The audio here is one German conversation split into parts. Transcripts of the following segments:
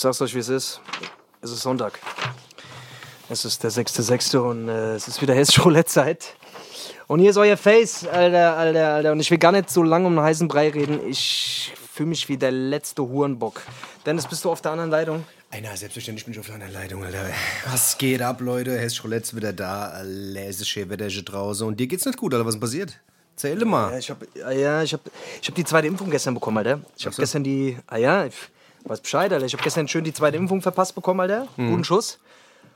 Ich sag's euch, wie es ist. Es ist Sonntag. Es ist der 6.6. und äh, es ist wieder hessische Roulette-Zeit. Und hier ist euer Face, Alter, Alter, Alter. Und ich will gar nicht so lange um einen heißen Brei reden. Ich fühle mich wie der letzte Hurenbock. Dennis, bist du auf der anderen Leitung? Einer, selbstverständlich bin ich auf einer Leitung, Alter. Was geht ab, Leute? Hessisch Roulette ist wieder da. Es ist schön Wetter draußen. Und dir geht's nicht gut, Alter. Was ist passiert? Erzähl mal. Ja, ich habe ja, ich hab, ich hab die zweite Impfung gestern bekommen, Alter. Ich habe so. gestern die, ah ja, ich weiß Bescheid, Alter. Ich habe gestern schön die zweite Impfung verpasst bekommen, Alter. Mhm. Guten Schuss.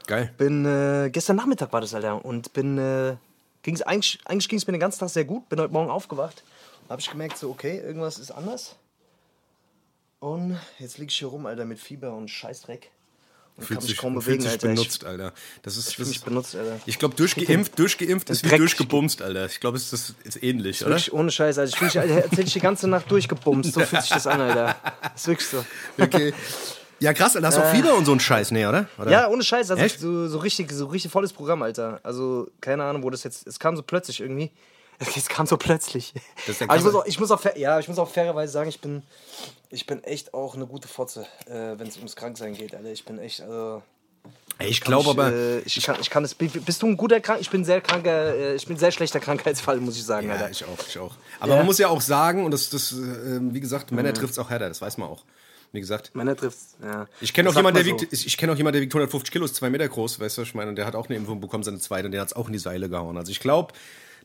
Geil. Bin, äh, gestern Nachmittag war das, Alter. Und bin, äh, ging's, eigentlich, eigentlich ging es mir den ganzen Tag sehr gut. Bin heute Morgen aufgewacht. Habe ich gemerkt, so, okay, irgendwas ist anders. Und jetzt lieg ich hier rum, Alter, mit Fieber und Scheißdreck. Fühlt kann sich, kaum fühlt bewegen, sich Alter. benutzt, Alter. Das ist, Ich das ist, benutzt, Alter. ich glaube, durchgeimpft, durchgeimpft ist wie durchgebumst, Alter. Ich glaube, es ist, ist ähnlich, oder? Wirklich ohne Scheiß, Alter. Ich fühl mich, Alter, erzähl ich die ganze Nacht durchgebumst. So fühlt sich das an, Alter. ist wirklich so. Okay. Ja, krass, Alter. Hast du auch Fieber und so ein Scheiß, nee, oder? oder? Äh. Ja, ohne Scheiß. Also so, so richtig, so richtig volles Programm, Alter. Also keine Ahnung, wo das jetzt. Es kam so plötzlich irgendwie. Es kam so plötzlich. Aber ich muss auch, ich muss auch, ja, ich muss auch fairerweise sagen, ich bin, ich bin echt auch eine gute Fotze, äh, wenn es ums Kranksein geht, Alter. Ich bin echt, also. Ey, ich glaube aber. Äh, ich kann, ich kann es. Bist du ein guter Krank? Ich bin sehr kranker, äh, ich bin sehr schlechter Krankheitsfall, muss ich sagen, Ja, Alter. ich auch, ich auch. Aber Ja. man muss ja auch sagen, und das, das äh, wie gesagt, Männer Mhm. trifft es auch härter, das weiß man auch. Wie gesagt. Männer trifft's, ja. Ich kenne auch der wiegt, ich, ich kenne auch jemanden, der wiegt 150 Kilo, ist zwei Meter groß, weißt du, was ich meine, und der hat auch eine Impfung bekommen, seine zweite, und der hat es auch in die Seile gehauen. Also ich glaube,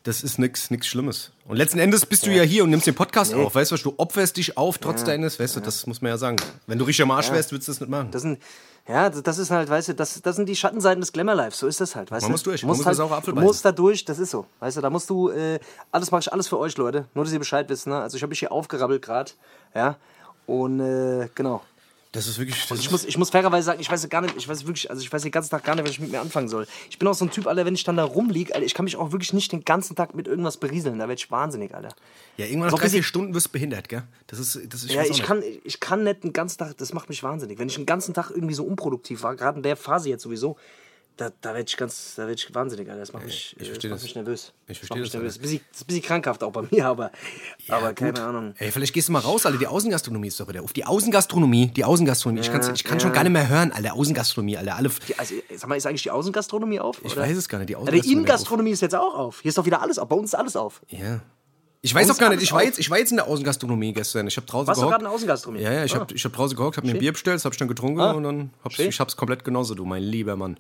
das ist nichts nix Schlimmes. Und letzten Endes bist du ja hier und nimmst den Podcast auf, weißt du, was, du opferst dich auf, trotz deines, weißt du, das muss man ja sagen. Wenn du richtig am Arsch wärst, würdest du das nicht machen. Das sind, ja, das ist halt, weißt du, das, das sind die Schattenseiten des Glamour-Lives. So ist das halt, weißt Man du? muss durch, Du man muss das halt, auch Apfel Du musst da durch, das ist so. Weißt du, da musst du, äh, alles mache ich alles für euch, Leute. Nur, dass ihr Bescheid wisst, ne? Also ich habe mich hier aufgerabbelt gerade, ja. Und, äh, genau. Das ist wirklich. Das Und ich muss, ich muss fairerweise sagen, ich weiß gar nicht, ich weiß wirklich, also ich weiß den ganzen Tag gar nicht, was ich mit mir anfangen soll. Ich bin auch so ein Typ, Alter, wenn ich dann da rumliege, Alter, ich kann mich auch wirklich nicht den ganzen Tag mit irgendwas berieseln. Da werde ich wahnsinnig, Alter. ja, irgendwann nach drei, vier Stunden wirst du behindert, gell? Das ist. Das ist Ja, weiß auch ich nicht. kann, ich kann nicht den ganzen Tag, das macht mich wahnsinnig. Wenn ich den ganzen Tag irgendwie so unproduktiv war, gerade in der Phase jetzt sowieso, da, da werde ich ganz, da werd ich wahnsinnig, Alter. Das macht mich, ich äh, das macht das. mich nervös. Ich Das versteh macht mich das, nervös. Bisschen, das ist ein bisschen krankhaft auch bei mir, aber, aber keine Ahnung. Ey, vielleicht gehst du mal raus, Alter. Die Außengastronomie ist doch wieder auf. Die Außengastronomie, die Außengastronomie. ich, kann's, ich kann schon gar nicht mehr hören, Alter. Außengastronomie, Alter. Alle. Die, also, sag mal, ist eigentlich die Außengastronomie auf? Ich oder? weiß es gar nicht. Die Ja, die Außengastronomie. Innengastronomie ist jetzt auch auf. Hier ist doch wieder alles auf. Bei uns ist alles auf. Ja. Ich weiß auch gar nicht, ich war, jetzt, ich war jetzt in der Außengastronomie gestern. Ich habe draußen Warst du gehockt. gerade in der Außengastronomie? Ja, ja, ich Ah. habe ich hab draußen gehockt, habe mir ein. Bier bestellt, das habe ich dann getrunken Ah. und dann hab's, Schön. ich hab's komplett genauso, du, mein lieber Mann.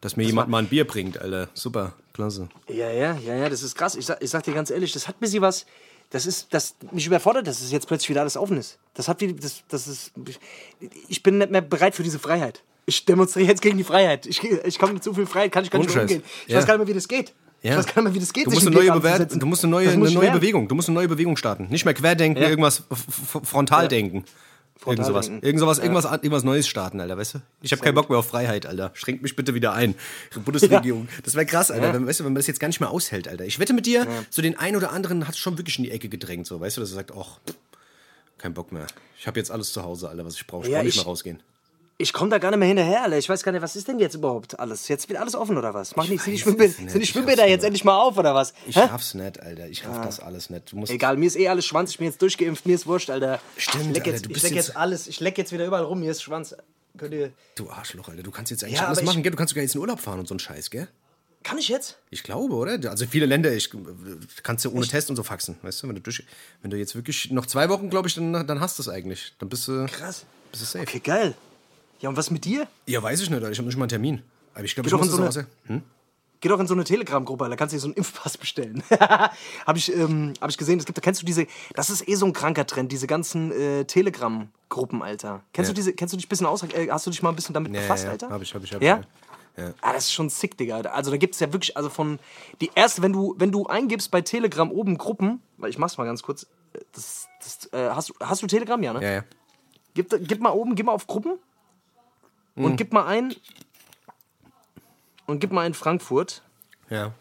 Dass mir jemand mal ein Bier bringt, Alter. Super, klasse. Ja, ja, ja, ja, das ist krass. Ich sag, ich sag dir ganz ehrlich, das hat ein bisschen was. Das ist, das mich überfordert, dass es jetzt plötzlich wieder alles offen ist. Das hat wie, das, das ist. Ich bin nicht mehr bereit für diese Freiheit. Ich demonstriere jetzt gegen die Freiheit. Ich, ich komme mit so viel Freiheit, kann ich gar nicht mehr umgehen. Ich Ja. weiß gar nicht mehr, wie das geht. Ich Ja. weiß gar nicht mehr, wie das geht. Du musst, eine neue Bewer du musst eine neue, Das eine ich neue. Bewegung. Du musst eine neue Bewegung starten. Nicht mehr querdenken, Ja. irgendwas frontal denken. Irgend sowas. Irgend sowas, irgendwas, irgendwas Neues starten, Alter, weißt du? Ich habe keinen Bock mehr auf Freiheit, Alter. Schränkt mich bitte wieder ein. Bundesregierung. Das wäre krass, Alter. Ja. Wenn, weißt du, wenn man das jetzt gar nicht mehr aushält, Alter. Ich wette mit dir, so den einen oder anderen hat es schon wirklich in die Ecke gedrängt, so, weißt du, dass er sagt, ach, kein Bock mehr. Ich habe jetzt alles zu Hause, Alter, was ich brauche. Ich Ja, brauche nicht ich- mehr rausgehen. Ich komme da gar nicht mehr hinterher, Alter. Ich weiß gar nicht, was ist denn jetzt überhaupt alles? Jetzt wird alles offen oder was? Mach nicht, sind die, Schwimmbäder, sind die Ich Schwimmbäder jetzt endlich mal auf oder was? Ich Hä? raff's nicht, Alter. Ich raff das alles nicht. Egal, mir ist eh alles Schwanz. Ich bin jetzt durchgeimpft. Mir ist wurscht, Alter. Stimmt, ich leck Alter, jetzt, ich leck jetzt alles. Ich leck jetzt wieder überall rum. Mir ist Schwanz. Könnt ihr. Du Arschloch, Alter. Du kannst jetzt eigentlich Ja, alles ich- machen, gell? Du kannst sogar jetzt in Urlaub fahren und so ein Scheiß, gell? Kann ich jetzt? Ich glaube, oder? Also viele Länder, ich kannst du ohne Test und so faxen, weißt du? Wenn du, durch, wenn du jetzt wirklich noch zwei Wochen, glaube ich, dann, dann hast du es eigentlich. Dann bist du, Krass. bist du safe. Okay, geil. Ja, und was mit dir? Ja, weiß ich nicht, Alter. Ich habe nicht mal einen Termin. Aber ich glaube, ich doch muss so auch hm? Geh doch in so eine Telegram-Gruppe, da kannst du dir so einen Impfpass bestellen. Habe ich, ähm, hab ich gesehen, es gibt, kennst du diese, das ist eh so ein kranker Trend, diese ganzen äh, Telegram-Gruppen, Alter. Kennst Ja. du diese, kennst du dich ein bisschen aus, äh, hast du dich mal ein bisschen damit Ja, befasst, ja, Alter? hab ich, hab ich, hab ja? ich, ja. Ah, das ist schon sick, Digga. Also da gibt es ja wirklich, also von, die erste, wenn du, wenn du eingibst bei Telegram oben Gruppen, weil ich mach's mal ganz kurz, äh, das, das, äh, hast, du- hast du Telegram, ja, ne? Ja, ja. Gib, gib mal oben, gib mal auf Gruppen und Mhm. gib mal ein und gib mal ein Frankfurt Ja,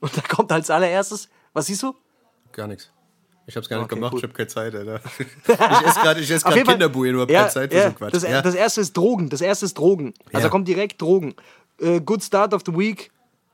und da kommt als allererstes, was siehst du? gar nichts. Ich hab's gar nicht Okay, gemacht, cool. ich hab keine Zeit, Alter. Ich esse gerade ich ess Kinderbuhe, nur hab ja, keine Zeit für ja, so Quatsch. Das, ja. das erste ist Drogen. Das erste ist Drogen. Also da kommt direkt Drogen. Äh, good start of the week.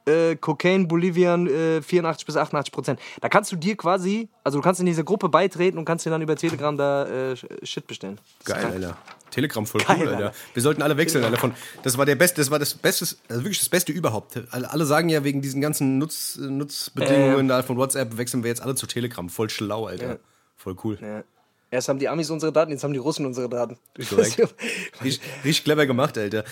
äh, Cocaine, Bolivian äh, 84 bis 88 Prozent. Da kannst du dir quasi, also du kannst in diese Gruppe beitreten und kannst dir dann über Telegram da äh, Shit bestellen. Das Geil. Alter. Telegram voll Geil, cool, Alter. Alter. Wir sollten alle wechseln, Alter. Von, das war der beste, das war das Beste, also wirklich das Beste überhaupt. Alle, sagen ja wegen diesen ganzen Nutz, Nutzbedingungen da von WhatsApp wechseln wir jetzt alle zu Telegram. Voll schlau, Alter. Ja. Voll cool. Ja. Erst haben die Amis unsere Daten, jetzt haben die Russen unsere Daten. Richtig, richtig clever gemacht, Alter.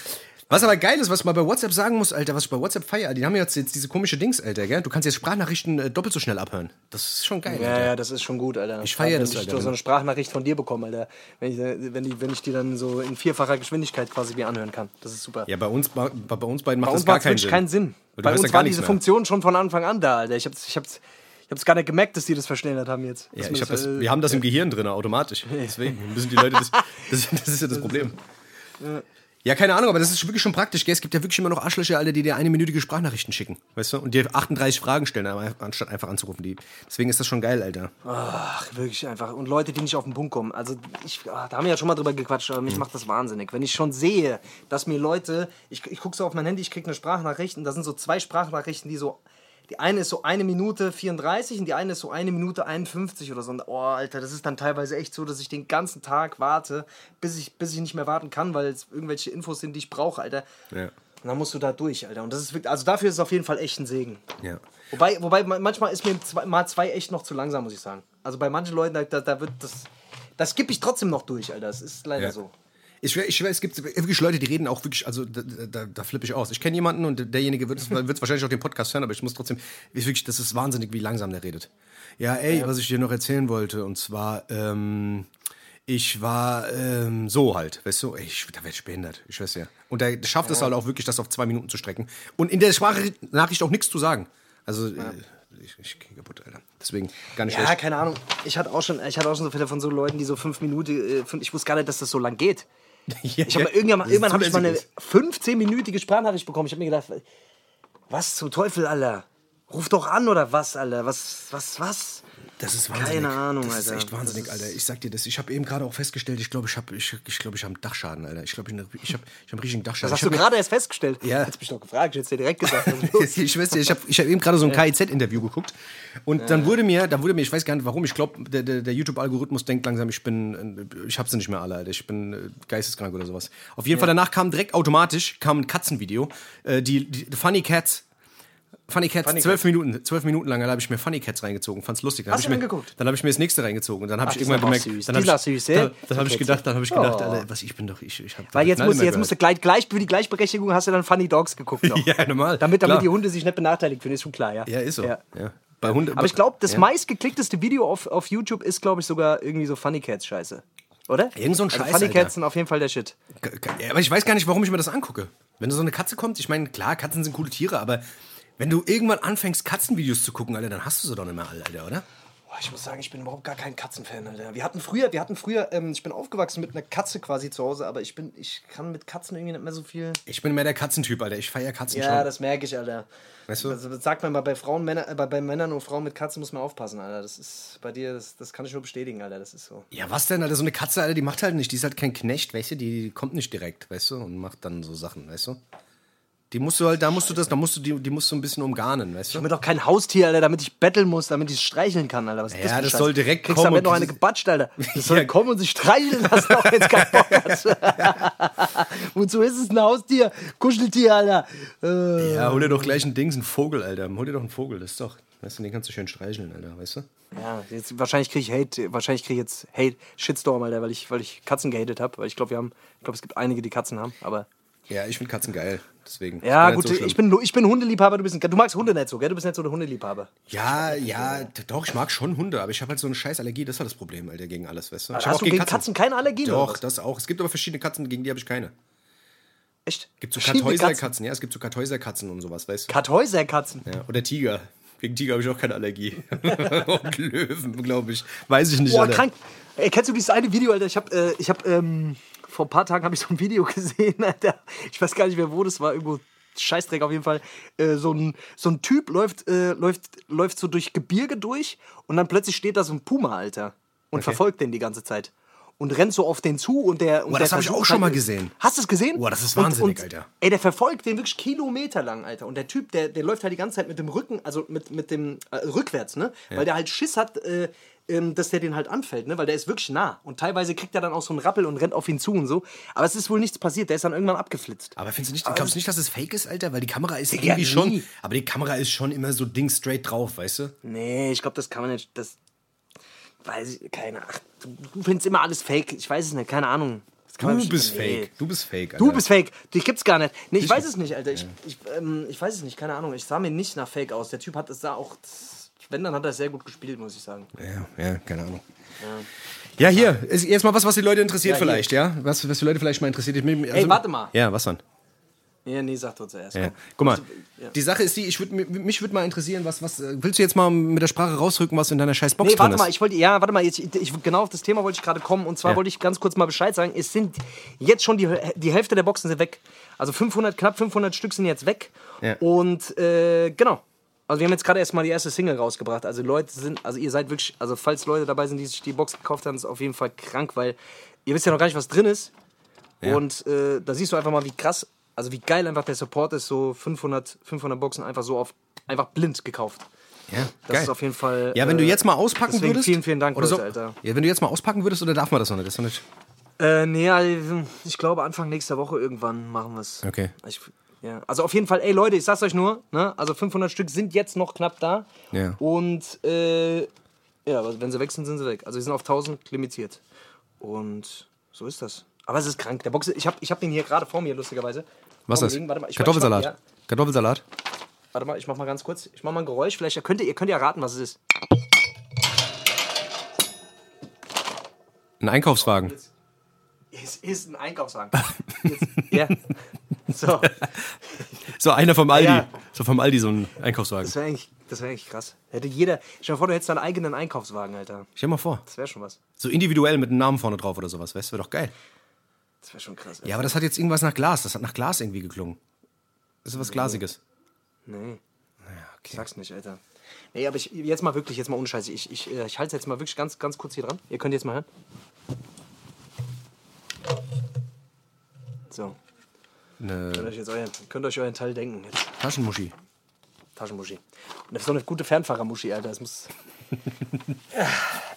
Was aber geil ist, was man bei WhatsApp sagen muss, Alter, was ich bei WhatsApp feiere, die haben jetzt, jetzt diese komische Dings, Alter, gell? Du kannst jetzt Sprachnachrichten äh, doppelt so schnell abhören. Das ist schon geil, Ja, Alter. ja, das ist schon gut, Alter. Ich feier das, Wenn ich Alter. so eine Sprachnachricht von dir bekomme, Alter. Wenn ich, wenn, ich, wenn ich die dann so in vierfacher Geschwindigkeit quasi mir anhören kann. Das ist super. Ja, bei uns, bei, bei uns beiden macht Bei uns das gar keinen wirklich Sinn. keinen Sinn. Du Bei hörst uns ja gar war nichts diese mehr. Funktion schon von Anfang an da, Alter. Ich hab's, ich hab's, ich hab's gar nicht gemerkt, dass die das verschnellert haben jetzt. Ja, Dass ich hab das, äh, wir haben das im Gehirn drin, automatisch. Deswegen müssen die Leute das. Das, das ist ja das Problem. Ja, keine Ahnung, aber das ist wirklich schon praktisch, gell? Es gibt ja wirklich immer noch Arschlöcher, Alter, die dir eine minütige Sprachnachrichten schicken, weißt du? Und dir 38 Fragen stellen, anstatt einfach anzurufen. Die. Deswegen ist das schon geil, Alter. Ach, wirklich einfach. Und Leute, die nicht auf den Punkt kommen. Also, ich, ah, da haben wir ja schon mal drüber gequatscht, aber mich Mhm. macht das wahnsinnig. Wenn ich schon sehe, dass mir Leute, ich, ich gucke so auf mein Handy, ich kriege eine Sprachnachricht und da sind so zwei Sprachnachrichten, die so, die eine ist so eine Minute 34 und die eine ist so eine Minute 51 oder so. Und, oh, Alter, das ist dann teilweise echt so, dass ich den ganzen Tag warte, bis ich, bis ich nicht mehr warten kann, weil es irgendwelche Infos sind, die ich brauche, Alter. Ja. Und dann musst du da durch, Alter. Und das ist wirklich, also dafür ist es auf jeden Fall echt ein Segen. Ja. Wobei, wobei ma- manchmal ist mir zwei, mal zwei echt noch zu langsam, muss ich sagen. Also bei manchen Leuten, da, da, wird das. Das skippe ich trotzdem noch durch, Alter. Das ist leider Ja. so. Ich, ich schwör, es gibt wirklich Leute, die reden auch wirklich, also da, da, da flippe ich aus. Ich kenne jemanden und derjenige wird es wahrscheinlich auch den Podcast hören, aber ich muss trotzdem, ist wirklich, das ist wahnsinnig, wie langsam der redet. Ja, ey, was ich dir noch erzählen wollte, und zwar, ähm, ich war ähm, so halt, weißt du, ey, ich, da werde ich behindert, ich weiß ja. Und der schafft es halt auch wirklich, das auf zwei Minuten zu strecken. Und in der Sprachnachricht auch nichts zu sagen. Also, äh, ich, ich gehe kaputt, Alter. Deswegen gar nicht Ja, schlecht. keine Ahnung. Ich hatte auch schon, ich hatte auch schon so Fälle von so Leuten, die so fünf Minuten, äh, ich wusste gar nicht, dass das so lang geht. Ja, Ich habe irgendwann, irgendwann habe ich mal eine zulässig. 15-minütige Sprachnachricht bekommen. Ich habe mir gedacht, was zum Teufel, Alter? Ruf doch an oder was, Alter? Was, was, was? Das ist wahnsinnig. Keine Ahnung, das ist Alter. echt wahnsinnig, Alter. Ich sag dir das. Ich habe eben gerade auch festgestellt, ich glaube, ich habe ich, ich, glaub, ich hab einen Dachschaden, Alter. Ich glaube, ich, hab- ich habe ich hab einen richtigen Dachschaden. Das hast du hab gerade erst festgestellt. Ja. Hättest mich doch gefragt, ich hätte dir direkt gesagt. ist. ich weiß nicht, ich habe ich hab eben gerade so ein KIZ-Interview geguckt und dann wurde mir, dann wurde mir, ich weiß gar nicht warum, ich glaube, der, der, der YouTube-Algorithmus denkt langsam, ich bin, äh, ich habe sie nicht mehr alle, Alter. Ich bin äh, geisteskrank oder sowas. Auf jeden Fall danach kam direkt automatisch kam ein Katzenvideo, äh, die, die Funny Cats. Funny Cats, zwölf Minuten, zwölf Minuten lang, habe ich mir Funny Cats reingezogen, fand's lustig. Dann Hast hab ich du mir, angeguckt? Dann habe ich mir das nächste reingezogen und dann habe ich irgendwann gemerkt, süß. dann habe ich, süß, dann, dann habe ich gedacht, dann habe ich gedacht, Oh. Alter, was ich bin doch, ich, ich habe Weil jetzt musst, du- jetzt musst du gleich, gleich für die Gleichberechtigung hast du dann Funny Dogs geguckt noch. Ja, normal. Damit, damit Klar. die Hunde sich nicht benachteiligt fühlen, ist schon klar, ja. Ja, ist so. Ja. Ja. Bei Hunde, Aber ich glaube, das ja. meistgeklickteste Video auf, auf YouTube ist, glaube ich, sogar irgendwie so Funny Cats Scheiße. Oder? Irgend so ein also Scheiß, Funny Alter. Cats sind auf jeden Fall der Shit. Aber ich weiß gar nicht, warum ich mir das angucke. Wenn so eine Katze kommt, ich meine, klar, Katzen sind coole Tiere, aber wenn du irgendwann anfängst, Katzenvideos zu gucken, Alter, dann hast du sie doch nicht mehr alle, Alter, oder? Boah, ich muss sagen, ich bin überhaupt gar kein Katzenfan, Alter. Wir hatten früher, wir hatten früher, ähm, ich bin aufgewachsen mit einer Katze quasi zu Hause, aber ich bin, ich kann mit Katzen irgendwie nicht mehr so viel. Ich bin mehr der Katzentyp, Alter. Ich feiere Katzen Ja, schon. das merke ich, Alter. Weißt du? Also, das sagt man mal bei Frauen, Männer, äh, bei, bei Männern und Frauen mit Katzen muss man aufpassen, Alter. Das ist bei dir, das, das kann ich nur bestätigen, Alter. Das ist so. Ja, was denn, Alter? So eine Katze, Alter, die macht halt nicht. Die ist halt kein Knecht, weißt du? Die kommt nicht direkt, weißt du? Und macht dann so Sachen, weißt du? Die musst du halt, da musst du das, da musst du die, die musst du ein bisschen umgarnen, weißt Ich du? habe doch kein Haustier, Alter, damit ich betteln muss, damit ich es streicheln kann, Alter. Was ist Ja, für ein das Scheiß? soll direkt Kriegst kommen damit und noch eine gebatscht, Alter. Das soll kommen und sich streicheln lassen, auch es keinen Bock hat. Wozu ist es ein Haustier? Kuscheltier, Alter. Äh, Ja, hol dir doch gleich ein Dings, einen Vogel, Alter. Hol dir doch einen Vogel, das ist doch. Weißt du, den kannst du schön streicheln, Alter, weißt du? ja, jetzt, wahrscheinlich kriege ich Hate, wahrscheinlich kriege ich jetzt Hate, Shitstorm, Alter, weil ich, weil ich Katzen gehatet habe. Weil ich glaube, wir haben, ich glaube, es gibt einige, die Katzen haben, aber. Ja, ich finde Katzen geil, deswegen. Ja, gut, so ich, bin, ich bin Hundeliebhaber, du, bist ein, du magst Hunde nicht so, gell? Du bist nicht so der Hundeliebhaber. Ja, ja, doch, ich mag schon Hunde, aber ich habe halt so eine scheiß Allergie, das war das Problem, Alter, gegen alles, weißt du? Ich Hast du gegen Katzen, keine Allergien? oder Doch, das auch. Es gibt aber verschiedene Katzen, gegen die habe ich keine. Echt? Gibt so Katzen. Kartäuserkatzen, ja, es gibt so Kartäuserkatzen und sowas, weißt du? Kartäuserkatzen. Ja, oder Tiger. Gegen Tiger habe ich auch keine Allergie. und Löwen, glaube ich. Weiß ich nicht, Boah, Alter. krank. Ey, kennst du dieses eine Video, Alter? Ich hab, äh, ich hab, ähm, vor ein paar Tagen habe ich so ein Video gesehen, Alter. Ich weiß gar nicht mehr, wo das war. Irgendwo Scheißdreck auf jeden Fall. Äh, so, ein, so ein Typ läuft, äh, läuft, läuft so durch Gebirge durch und dann plötzlich steht da so ein Puma, Alter. Und verfolgt den die ganze Zeit. und rennt so auf den zu und der. Und Boah, das hab ich auch schon halt- mal gesehen. Hast du es gesehen? Boah, das ist Und- wahnsinnig, und, Alter. Ey, der verfolgt den wirklich kilometerlang, Alter. Und der Typ, der, der läuft halt die ganze Zeit mit dem Rücken, also mit, mit dem äh, rückwärts, ne? Weil der halt Schiss hat, äh, dass der den halt anfällt, ne? Weil der ist wirklich nah. Und teilweise kriegt er dann auch so einen Rappel und rennt auf ihn zu und so. Aber es ist wohl nichts passiert. Der ist dann irgendwann abgeflitzt. Aber findest du nicht, glaubst du nicht, dass es fake ist, Alter? Weil die Kamera ist irgendwie nie. schon. Aber die Kamera ist schon immer so Ding straight drauf, weißt du? Nee, ich glaube, das kann man nicht. Das weiß ich, keine Ahnung. Du, findest immer alles fake. Ich weiß es nicht, keine Ahnung. Das Du bist nee. fake. Du bist fake, Alter. Du bist fake. Dich gibt's gar nicht. Nee, ich weiß es nicht, Alter. Ich, ich, ähm, ich weiß es nicht, keine Ahnung. Ich sah mir nicht nach Fake aus. Der Typ hat es sah auch. Wenn, dann hat er sehr gut gespielt, muss ich sagen. Ja, ja, keine Ahnung. Ja, hier, ist jetzt mal was, was die Leute interessiert Ja, hier. vielleicht, ja? Was, was die Leute vielleicht mal interessiert. Ich, also, Ey, warte mal. Ja, was dann? Ja, nee, sag doch zuerst. Ja. Guck mal, Ja. die Sache ist die, ich würd, mich würde mal interessieren, was, was, äh, willst du jetzt mal mit der Sprache rausrücken, was in deiner scheiß Box Nee, drin warte ist? mal, ich wollte, ja, warte mal, jetzt, ich, genau auf das Thema wollte ich gerade kommen. Und zwar Ja. wollte ich ganz kurz mal Bescheid sagen. Es sind jetzt schon die, die Hälfte der Boxen sind weg. Also 500, knapp 500 Stück sind jetzt weg. Ja. Und äh, genau. Also wir haben jetzt gerade erstmal die erste Single rausgebracht. Also Leute sind, also ihr seid wirklich, also falls Leute dabei sind, die sich die Box gekauft haben, ist auf jeden Fall krank, weil ihr wisst ja noch gar nicht, was drin ist. Ja. Und äh, da siehst du einfach mal, wie krass, also wie geil einfach der Support ist, so 500, 500 Boxen einfach so auf, einfach blind gekauft. ja, Das geil. ist auf jeden Fall. ja, wenn du äh, jetzt mal auspacken würdest. vielen, vielen Dank, oder so, Leute, Alter. Ja, wenn du jetzt mal auspacken würdest, oder darf man das noch nicht? Das ist noch nicht. Äh, nee, also, ich glaube Anfang nächster Woche irgendwann machen wir es. Okay. Ich, ja. Also auf jeden Fall, ey Leute, ich sag's euch nur, ne? also 500 Stück sind jetzt noch knapp da. Ja. Und äh, ja, aber wenn sie weg sind, sind sie weg. Also sie sind auf 1000 limitiert. Und so ist das. Aber es ist krank. Der Box, ich habe ich hab den hier gerade vor mir, lustigerweise. Was ist das? liegen. Warte mal, ich, Kartoffelsalat. Ich mach, ja, Kartoffelsalat. warte mal, ich mach mal ganz kurz. Ich mach mal ein Geräusch. Vielleicht könnt ihr, ihr könnt ja raten, was es ist. Ein Einkaufswagen. Es ist ein Einkaufswagen. Jetzt, ja. So. So einer vom Aldi. Ja. So vom Aldi, so ein Einkaufswagen. Das wäre eigentlich, das wär eigentlich krass. Hätte jeder. Stell dir vor, du hättest deinen eigenen Einkaufswagen, Alter. Stell dir mal vor. Das wäre schon was. So individuell mit einem Namen vorne drauf oder sowas. Weißt du, wäre doch geil. Das wäre schon krass. Ja, aber das hat jetzt irgendwas nach Glas. Das hat nach Glas irgendwie geklungen. Das ist was Glasiges. Nee. Ich sag's nicht, Alter. Nee, aber ich, jetzt mal wirklich, jetzt mal ohne Scheiße. Ich, ich, äh, ich halte jetzt mal wirklich ganz, ganz kurz hier dran. Ihr könnt jetzt mal hören. So. Könnt Eine euch jetzt euren, könnt euch euren Teil denken. Jetzt. Taschenmuschi. Taschenmuschi. Und das ist so eine gute Fernfahrermuschi, Alter. Das muss.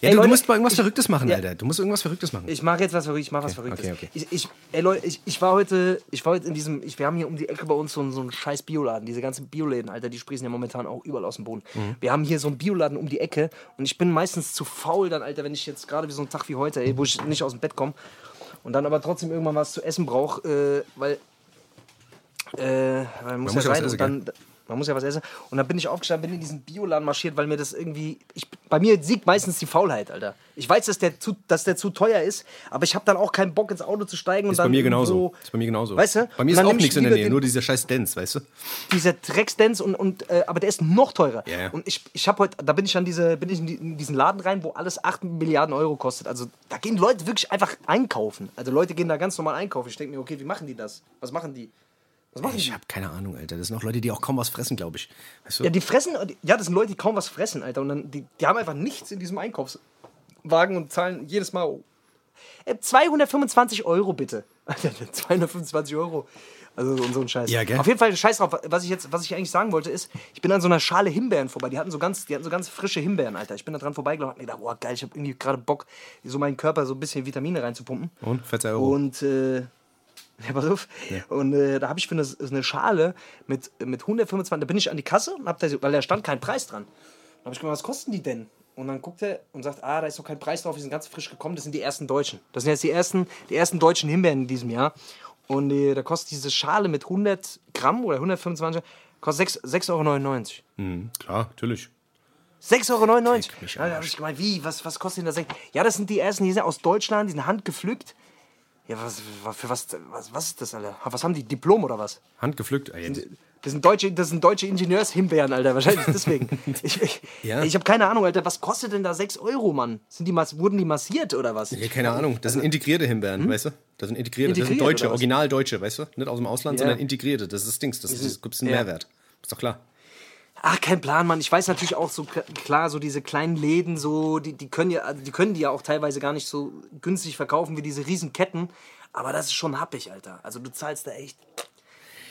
Ja, Ey, du, Leute, du musst mal irgendwas ich- Verrücktes machen, ja. Alter. Du musst irgendwas Verrücktes machen. Ich mache jetzt was Verrücktes. Ich mache was Verrücktes. okay, okay. Ich, ich, ey Leute, ich, ich war heute, ich war heute in diesem, ich, wir haben hier um die Ecke bei uns so, einen- so einen scheiß Bioladen. Diese ganzen Bioläden, Alter, die sprießen ja momentan auch überall aus dem Boden. Mhm. Wir haben hier so einen Bioladen um die Ecke und ich bin meistens zu faul dann, Alter, wenn ich jetzt gerade wie so einen Tag wie heute, ey, wo ich nicht aus dem Bett komme und dann aber trotzdem irgendwann was zu essen brauche, äh, weil, äh, weil man muss muss ja ja was rein essen, und dann, man muss ja was essen. Und dann bin ich aufgestanden, bin in diesen Bioladen marschiert, weil mir das irgendwie. Ich, bei mir siegt meistens die Faulheit, Alter. Ich weiß, dass der zu, dass der zu teuer ist, aber ich habe dann auch keinen Bock ins Auto zu steigen und ist dann. bei mir genauso. irgendwo- Ist bei mir genauso. Weißt du? Bei mir ist auch nichts in der Nähe, den- nur dieser scheiß Dance, weißt du? dieser Drecksdance und, und äh, aber der ist noch teurer. Ja, ja. Und ich, ich habe heute, da bin ich an diese, bin ich in diesen Laden rein, wo alles 8 Milliarden Euro kostet. Also da gehen Leute wirklich einfach einkaufen. Also Leute gehen da ganz normal einkaufen. Ich denke mir, okay, wie machen die das? Was machen die? Was machen Ich habe keine Ahnung, Alter. Das sind auch Leute, die auch kaum was fressen, glaube ich. Weißt du? Ja, die fressen, ja, das sind Leute, die kaum was fressen, Alter. Und dann, die, die haben einfach nichts in diesem Einkaufswagen und zahlen jedes Mal äh, 225 Euro bitte. Alter, 225 Euro. Also so, so ein Scheiß. Ja? Auf jeden Fall, Scheiß drauf. Was ich jetzt, was ich eigentlich sagen wollte, ist, ich bin an so einer Schale Himbeeren vorbei. Die hatten so ganz, die hatten so ganz frische Himbeeren, Alter. Ich bin da dran vorbeigelaufen und hab mir gedacht, boah, geil, ich habe irgendwie gerade Bock, so meinen Körper so ein bisschen Vitamine reinzupumpen. Und? 14 Euro. Und äh, ja, pass auf. Und äh, da habe ich für eine, eine Schale mit, mit 125, da bin ich an die Kasse und hab da, weil da stand kein Preis dran. Dann habe ich gefragt, was kosten die denn? Und dann guckt er und sagt, ah, da ist noch kein Preis drauf, die sind ganz frisch gekommen, das sind die ersten Deutschen. Das sind jetzt die ersten, die ersten deutschen Himbeeren in diesem Jahr. Und äh, da kostet diese Schale mit 100 Gramm oder 125, kostet 6,99 Euro. Mhm, klar, natürlich. 6,99 Euro. Ja, da habe ich gemeint, wie, was, was kostet denn das? Ja, das sind die ersten, die sind aus Deutschland, die sind handgepflückt. Ja, was, für was, was, was ist das, Alter? Was haben die? Diplom oder was? Handgepflückt. Ey, Das sind deutsche, das sind deutsche Ingenieurshimbeeren, Alter. Wahrscheinlich deswegen. Ich, ich, Ja. ich habe keine Ahnung, Alter. Was kostet denn da 6 Euro, Mann? Sind die, wurden die massiert oder was? Ja, keine Ahnung. Das sind integrierte Himbeeren, weißt du? Das sind integrierte. das sind Hm? Integriert, deutsche, original deutsche, weißt du? Nicht aus dem Ausland, Ja. sondern integrierte. Das ist das Dings. Das, das gibt einen Ja. Mehrwert. Ist doch klar. Ach, kein Plan, Mann. Ich weiß natürlich auch so klar, so diese kleinen Läden, so, die, die können ja, die können die ja auch teilweise gar nicht so günstig verkaufen wie diese riesen Ketten. Aber das ist schon happig, Alter. Also du zahlst da echt.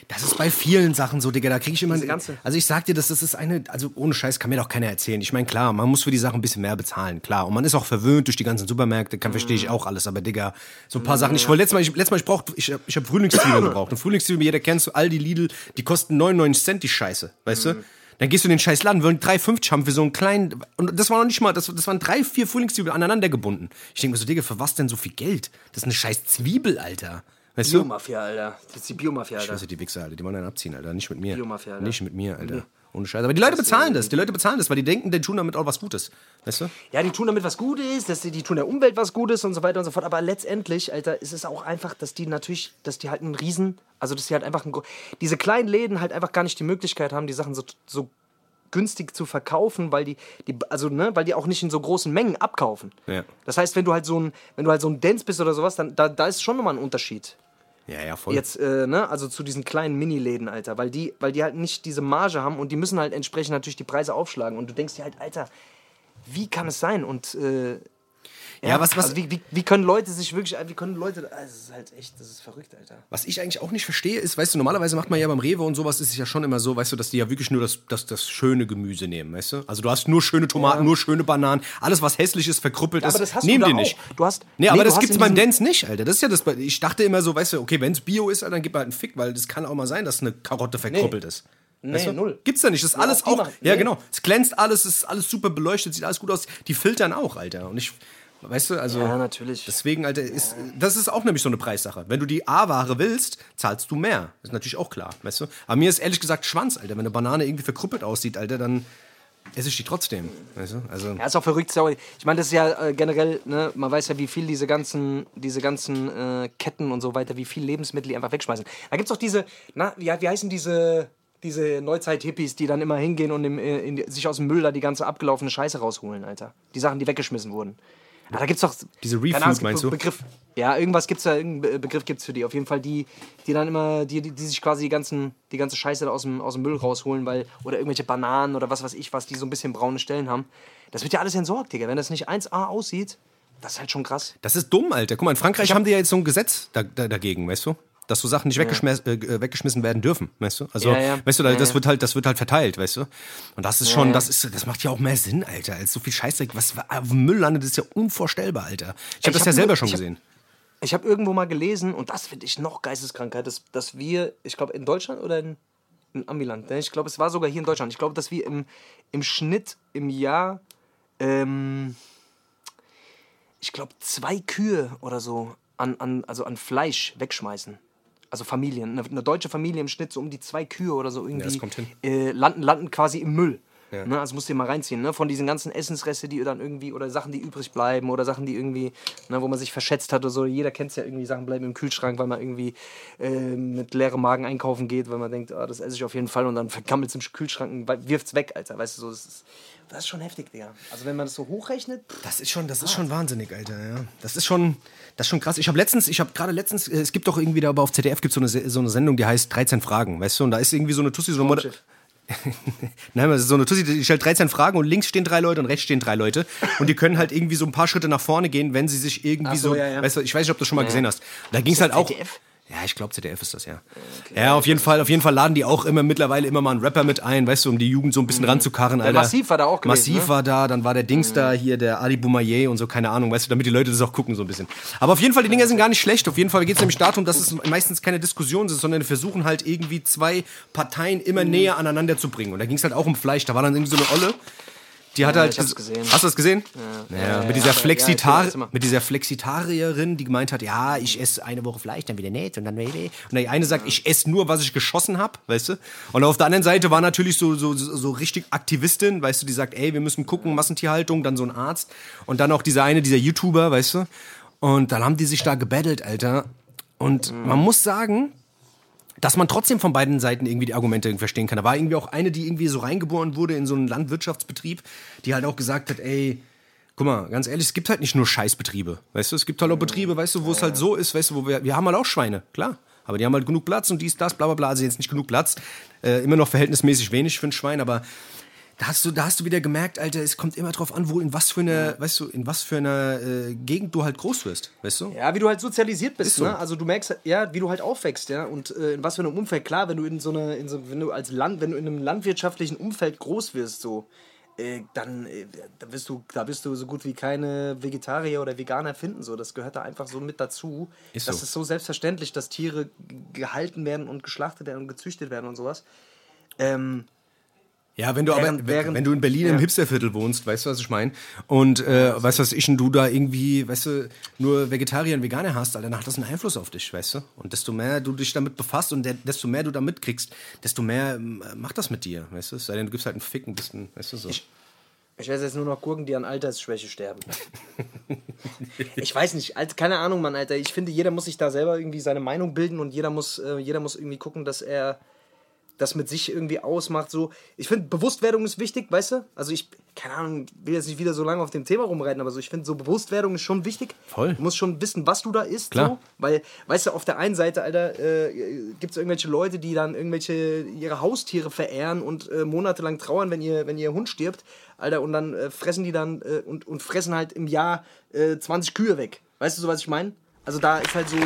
Das ist bei vielen Sachen so, Digga. Da kriege ich immer. Diese ganze- Also ich sag dir, das, das ist eine. Also ohne Scheiß kann mir doch keiner erzählen. Ich meine, klar, man muss für die Sachen ein bisschen mehr bezahlen, klar. Und man ist auch verwöhnt durch die ganzen Supermärkte, kann verstehe Mhm. ich auch alles. Aber Digga, so ein paar Sachen. Ich wollte letztes Mal, ich, letztes Mal, ich brauch, ich, ich habe Frühlingszwiebeln gebraucht. Und Frühlingszwiebeln, jeder kennst du, Aldi, Lidl, die kosten 99 Cent, die Scheiße, weißt Mhm. du? Dann gehst du in den scheiß Laden, wollen 3,50 haben für so einen kleinen. Und das war noch nicht mal, das, das waren drei, vier Frühlingszwiebeln aneinander gebunden. Ich denke mir so, Digga, für was denn so viel Geld? Das ist eine scheiß Zwiebel, Alter. Weißt du? Biomafia, Alter. Das ist die Biomafia, Alter. Scheiße, die Wichser, Alter, die wollen einen abziehen, Alter. Nicht mit mir. Biomafia, Alter. Nicht mit mir, Alter. Ohne Scheiße. Aber die Leute bezahlen das. Die Leute bezahlen das, weil die denken, die tun damit auch was Gutes. Weißt du? Ja, die tun damit was Gutes, dass die, die tun der Umwelt was Gutes und so weiter und so fort. Aber letztendlich, Alter, ist es auch einfach, dass die natürlich, dass die halt einen Riesen, also dass die halt einfach, ein, gro- diese kleinen Läden halt einfach gar nicht die Möglichkeit haben, die Sachen so, so günstig zu verkaufen, weil die, die, also, ne, weil die auch nicht in so großen Mengen abkaufen. Ja. Das heißt, wenn du halt so ein, wenn du halt so ein Dance bist oder sowas, dann da, da ist schon nochmal ein Unterschied. Ja, ja, voll. Jetzt, äh, ne, also zu diesen kleinen Mini-Läden, Alter, weil die, weil die halt nicht diese Marge haben und die müssen halt entsprechend natürlich die Preise aufschlagen. Und du denkst dir halt, Alter, wie kann es sein? Und äh, Ja, was- was- Also wie, wie, wie können Leute sich wirklich, wie können Leute, also, das ist halt echt, das ist verrückt, Alter. Was ich eigentlich auch nicht verstehe, ist, weißt du, normalerweise macht man ja beim Rewe und sowas, ist es ja schon immer so, weißt du, dass die ja wirklich nur das, das, das schöne Gemüse nehmen, weißt du? Also du hast nur schöne Tomaten, nur schöne Bananen, alles was hässlich ist, verkrüppelt ist, aber das hast du nehmen die nicht. Du hast- nee, nee, aber das gibt's beim Dance nicht, Alter. Das ist ja das, ich dachte immer so, weißt du, okay, wenn's Bio ist, dann gib halt einen Fick, weil das kann auch mal sein, dass eine Karotte verkrüppelt ist. Weißt du? null. Gibt's da nicht. Das ist Ja, alles auch auch. Ja, nee. genau. Es glänzt alles, es ist alles super beleuchtet, sieht alles gut aus. Die filtern auch, Alter. Und ich, weißt du, also. Ja, natürlich. Deswegen, Alter, ist, das ist auch nämlich so eine Preissache. Wenn du die A-Ware willst, zahlst du mehr. Das ist natürlich auch klar, weißt du? Aber mir ist ehrlich gesagt Schwanz, Alter. Wenn eine Banane irgendwie verkrüppelt aussieht, Alter, dann esse ich die trotzdem, weißt du? Also, Ja, ist auch verrückt. sorry. Ich meine, das ist ja äh, generell, ne, man weiß ja, wie viel diese ganzen, diese ganzen äh, Ketten und so weiter, wie viel Lebensmittel die einfach wegschmeißen. Da gibt es auch diese, na, wie, wie heißen diese, diese Neuzeit-Hippies, die dann immer hingehen und im, äh, in, die- sich aus dem Müll da die ganze abgelaufene Scheiße rausholen, Alter. Die Sachen, die weggeschmissen wurden. Ja, da gibt's doch. Diese Refood, Ahnung, es gibt meinst du? Begriff. Ja, irgendwas gibt's da, irgendeinen Be- Begriff gibt's für die. Auf jeden Fall die, die dann immer, die, die, die sich quasi die, ganzen, die ganze Scheiße da aus dem, aus dem Müll rausholen, weil, oder irgendwelche Bananen oder was weiß ich was, die so ein bisschen braune Stellen haben. Das wird ja alles entsorgt, Digga. Wenn das nicht 1A aussieht, das ist halt schon krass. das ist dumm, Alter. Guck mal, in Frankreich haben die ja jetzt so ein Gesetz da, da, dagegen, weißt du? Dass so Sachen nicht weggeschmiss, äh, weggeschmissen werden dürfen, weißt du? Also, Ja, ja. weißt du, da- Ja, das ja. wird halt, das wird halt verteilt, weißt du? Und das ist schon, ja. das ist, das macht ja auch mehr Sinn, Alter, als so viel Scheißdreck. Was auf Müll landet, ist ja unvorstellbar, Alter. Ich habe das hab ja selber nur- schon ich hab- gesehen. Ich habe irgendwo mal gelesen, und das finde ich noch Geisteskrankheit, dass, dass wir, ich glaube in Deutschland oder in, in Amiland, ne? ich glaube es war sogar hier in Deutschland, ich glaube, dass wir im, im Schnitt im Jahr, ähm, ich glaube, zwei Kühe oder so an, an, also an Fleisch wegschmeißen. Also Familien, eine, eine deutsche Familie im Schnitt so um die zwei Kühe oder so irgendwie hin. Äh, landen, landen quasi im Müll. Ne, also musst du dir mal reinziehen, ne? Von diesen ganzen Essensreste, die dann irgendwie, oder Sachen, die übrig bleiben, oder Sachen, die irgendwie, ne, wo man sich verschätzt hat oder so. Jeder kennt es ja irgendwie, Sachen bleiben im Kühlschrank, weil man irgendwie äh, mit leerem Magen einkaufen geht, weil man denkt, ah, das esse ich auf jeden Fall und dann vergammelt es im Kühlschrank und wirft es weg, Alter. Weißt du, so, das ist, das ist schon heftig, Digga. Also wenn man das so hochrechnet, Das ist schon, das ist schon wahnsinnig, Alter, ja. Das ist schon, das ist schon krass. Ich habe letztens, ich habe gerade letztens, äh, es gibt doch irgendwie da aber auf ZDF gibt so eine, Se- so eine Sendung, die heißt 13 Fragen, weißt du? Und da ist irgendwie so eine Tussi, so eine Raumschiff. Nein, das ist so eine Tussi, die stellt 13 Fragen und links stehen drei Leute und rechts stehen drei Leute. Und die können halt irgendwie so ein paar Schritte nach vorne gehen, wenn sie sich irgendwie Ach so, so, ja, ja. weißt du, ich weiß nicht, ob du das schon mal gesehen hast. Da ging es halt auch. ZDF? Ja, ich glaube, ZDF ist das, ja. Ja, auf jeden Fall, auf jeden Fall laden die auch immer mittlerweile immer mal einen Rapper mit ein, weißt du, um die Jugend so ein bisschen ranzukarren, Alter. Massiv war da auch gewesen, Massiv ne? Mhm. war da, dann war der Dings da, hier der Ali Boumaier und so, keine Ahnung, weißt du, damit die Leute das auch gucken so ein bisschen. Aber auf jeden Fall, die Dinger sind gar nicht schlecht. Auf jeden Fall geht es nämlich darum, dass es meistens keine Diskussion ist, sondern versuchen halt irgendwie zwei Parteien immer Mhm. näher aneinander zu bringen. Und da ging es halt auch um Fleisch. Da war dann irgendwie so eine Olle, die hat halt. ges- gesehen. Hast du das gesehen? Ja, Ja, mit ja, dieser Flexitar ja, mit dieser Flexitarierin, die gemeint hat, ja, ich esse eine Woche Fleisch, dann wieder nicht und dann wieder. Und die eine sagt, ich esse nur, was ich geschossen habe, weißt du? Und auf der anderen Seite war natürlich so, so, so so richtig Aktivistin, weißt du, die sagt, ey, wir müssen gucken, Massentierhaltung, dann so ein Arzt. Und dann auch dieser eine, dieser YouTuber, weißt du? Und dann haben die sich da gebettelt, Alter. Und man muss sagen, dass man trotzdem von beiden Seiten irgendwie die Argumente verstehen kann. Da war irgendwie auch eine, die irgendwie so reingeboren wurde in so einen Landwirtschaftsbetrieb, die halt auch gesagt hat, ey, guck mal, ganz ehrlich, es gibt halt nicht nur Scheißbetriebe, weißt du, es gibt halt auch Betriebe, weißt du, wo es halt so ist, weißt du, wo wir, wir haben halt auch Schweine, klar. Aber die haben halt genug Platz und dies, das, bla bla bla. Also jetzt nicht genug Platz. Äh, immer noch verhältnismäßig wenig für ein Schwein, aber da hast du, da hast du wieder gemerkt, Alter, es kommt immer drauf an, wo, in was für eine, weißt du, in was für einer äh, Gegend du halt groß wirst, weißt du? Ja, wie du halt sozialisiert bist, so. ne? Also du merkst, ja, wie du halt aufwächst, ja, und äh, in was für einem Umfeld. Klar, wenn du in so einer, in so, wenn du als Land, wenn du in einem landwirtschaftlichen Umfeld groß wirst, so, äh, dann, äh, da bist du, da bist du so gut wie keine Vegetarier oder Veganer finden, so. Das gehört da einfach so mit dazu. Ist das so. ist so selbstverständlich, dass Tiere gehalten werden und geschlachtet werden und gezüchtet werden und sowas. Ähm, Ja, wenn du Während- aber, während- wenn du in Berlin ja. im Hipsterviertel wohnst, weißt du, was ich meine? Und äh, weißt du, was ich und du da irgendwie, weißt du, nur Vegetarier und Veganer hast, Alter, dann hat das einen Einfluss auf dich, weißt du? Und desto mehr du dich damit befasst und desto mehr du da mitkriegst, desto mehr ähm, macht das mit dir, weißt du? Sei denn, du gibst halt einen Fick, ein bisschen, weißt du, so. Ich weiß jetzt nur noch Gurken, die an Altersschwäche sterben. ich weiß nicht, Alter, keine Ahnung, Mann, Alter. Ich finde, jeder muss sich da selber irgendwie seine Meinung bilden und jeder muss, äh, jeder muss irgendwie gucken, dass er das mit sich irgendwie ausmacht. So, ich finde, Bewusstwerdung ist wichtig, weißt du? Also ich, keine Ahnung, will jetzt nicht wieder so lange auf dem Thema rumreiten, aber so, ich finde, so Bewusstwerdung ist schon wichtig. Voll. Du musst schon wissen, was du da isst. Klar. So, weil, weißt du, auf der einen Seite, Alter, äh, gibt es irgendwelche Leute, die dann irgendwelche ihre Haustiere verehren und äh, monatelang trauern, wenn ihr, wenn ihr Hund stirbt, Alter, und dann äh, fressen die dann äh, und, und fressen halt im Jahr äh, 20 Kühe weg. Weißt du so, was ich meine? Also da ist halt so,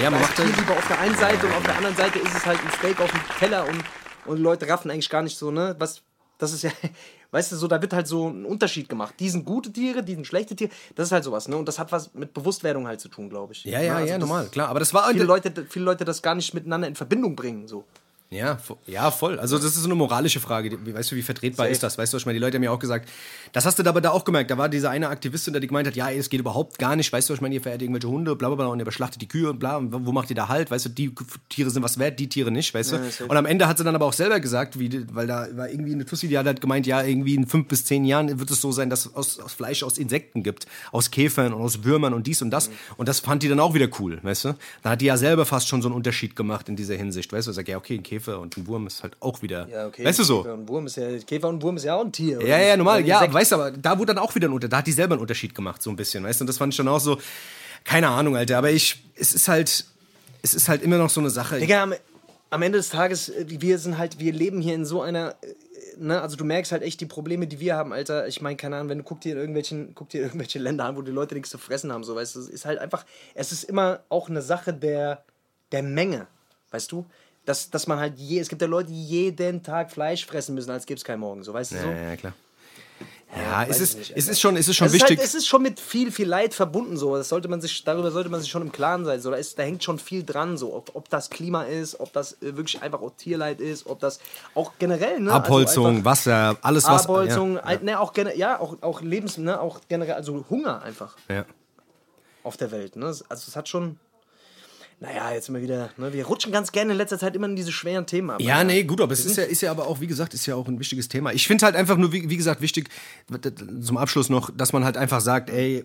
Ja, man macht halt- Tierliebe auf der einen Seite und auf der anderen Seite ist es halt ein Steak auf dem Teller und, und Leute raffen eigentlich gar nicht so, ne? Was, das ist ja, weißt du, so, da wird halt so ein Unterschied gemacht. Die sind gute Tiere, die sind schlechte Tiere, das ist halt sowas, ne? Und das hat was mit Bewusstwerdung halt zu tun, glaube ich. Ja, ja, Ne? Also ja, normal, klar. Aber das war Viele Leute, viele Leute das gar nicht miteinander in Verbindung bringen, so. Ja, ja, voll. Also das ist so eine moralische Frage. Weißt du, wie vertretbar Safe. ist das? Weißt du, was ich meine? Die Leute haben ja auch gesagt, das hast du aber da auch gemerkt. Da war diese eine Aktivistin, die gemeint hat, ja, es geht überhaupt gar nicht. Weißt du, was ich meine? Ihr verehrt irgendwelche Hunde, bla bla bla, und ihr beschlachtet die Kühe und bla. Und wo macht ihr da halt? Weißt du, die Tiere sind was wert, die Tiere nicht, weißt du? safe. Und am Ende hat sie dann aber auch selber gesagt, wie, weil da war irgendwie eine Tussi, die hat halt gemeint, ja, irgendwie in fünf bis zehn Jahren wird es so sein, dass es aus, aus Fleisch aus Insekten gibt, aus Käfern und aus Würmern und dies und das. Und das fand die dann auch wieder cool, weißt du? Dann hat die ja selber fast schon so einen Unterschied gemacht in dieser Hinsicht, weißt du? Sag ja, okay, ein Käfer und ein Wurm ist halt auch wieder, Ja, okay. weißt du so? Käfer und Wurm ist ja, Käfer und Wurm ist ja auch ein Tier. Ja, ja, normal. Ja, weißt du, aber da wurde dann auch wieder ein Unterschied. Da hat die selber einen Unterschied gemacht, so ein bisschen, weißt du? Und das fand ich dann auch so, keine Ahnung, Alter. Aber ich, es ist halt, es ist halt immer noch so eine Sache. Digga, am, am Ende des Tages, äh, wir sind halt, wir leben hier in so einer, äh, ne, also du merkst halt echt die Probleme, die wir haben, Alter. Ich meine, keine Ahnung, wenn du guck dir in irgendwelchen, guck dir irgendwelche Länder an, wo die Leute nichts zu fressen haben, so, weißt du, es ist halt einfach, es ist immer auch eine Sache der, der Menge, weißt du? Dass, dass man halt je, es gibt ja Leute, die jeden Tag Fleisch fressen müssen, als gäbe es keinen Morgen, so, weißt du so? ja, ja, klar. Ja, es weiß ist, nicht, es ist schon, es ist schon es ist wichtig. Halt, es ist schon mit viel, viel Leid verbunden so. Das sollte man sich, darüber sollte man sich schon im Klaren sein. So, da, ist, da hängt schon viel dran, so. Ob, ob das Klima ist, ob das äh, wirklich einfach auch Tierleid ist, ob das auch generell, ne? Abholzung, also Wasser, alles was. Abholzung, ja, ein- Ne, auch, ja, auch, auch Lebens, ne, auch generell, also Hunger einfach ja. auf der Welt. Ne? Also es hat schon. Naja, jetzt immer wieder, ne? wir rutschen ganz gerne in letzter Zeit immer in diese schweren Themen ab. Ja, nee, gut, aber es ist ja, ist ja aber auch, wie gesagt, ist ja auch ein wichtiges Thema. Ich finde halt einfach nur, wie, wie gesagt, wichtig, zum Abschluss noch, dass man halt einfach sagt, ey,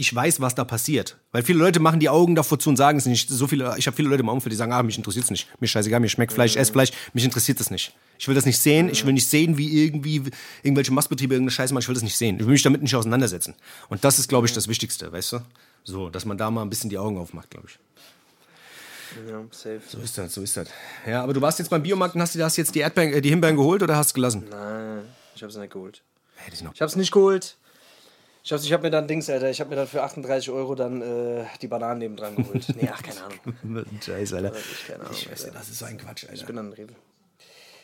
ich weiß, was da passiert. Weil viele Leute machen die Augen davor zu und sagen es nicht. So viele, ich habe viele Leute im Umfeld, die sagen, ah, mich interessiert es nicht. Mir scheißegal, mir schmeckt Fleisch, ich esse Fleisch, mich interessiert es nicht. Ich will das nicht sehen, ich will nicht sehen, wie irgendwie irgendwelche Mastbetriebe irgendeine Scheiße machen, ich will das nicht sehen. Ich will mich damit nicht auseinandersetzen. Und das ist, glaube ich, das Wichtigste, weißt du? So, dass man da mal ein bisschen die Augen aufmacht, glaube ich. Ja safe. So ist das, so ist das. Ja, aber du warst jetzt beim Biomarkt und hast dir hast jetzt die Erdbeeren, äh, die Himbeeren geholt oder hast du gelassen? Nein, ich hab's nicht geholt. Hätte ich noch. Ich hab's nicht geholt. Ich hab's, ich hab mir dann Dings, Alter, ich hab mir dann für 38 Euro dann äh, die Bananen nebendran geholt. Nee, ach, keine Ahnung. Scheiße, Alter. Ich, keine Ahnung, Ich weiß ja, das ist so ein Quatsch, Alter. Ich bin dann Rewe.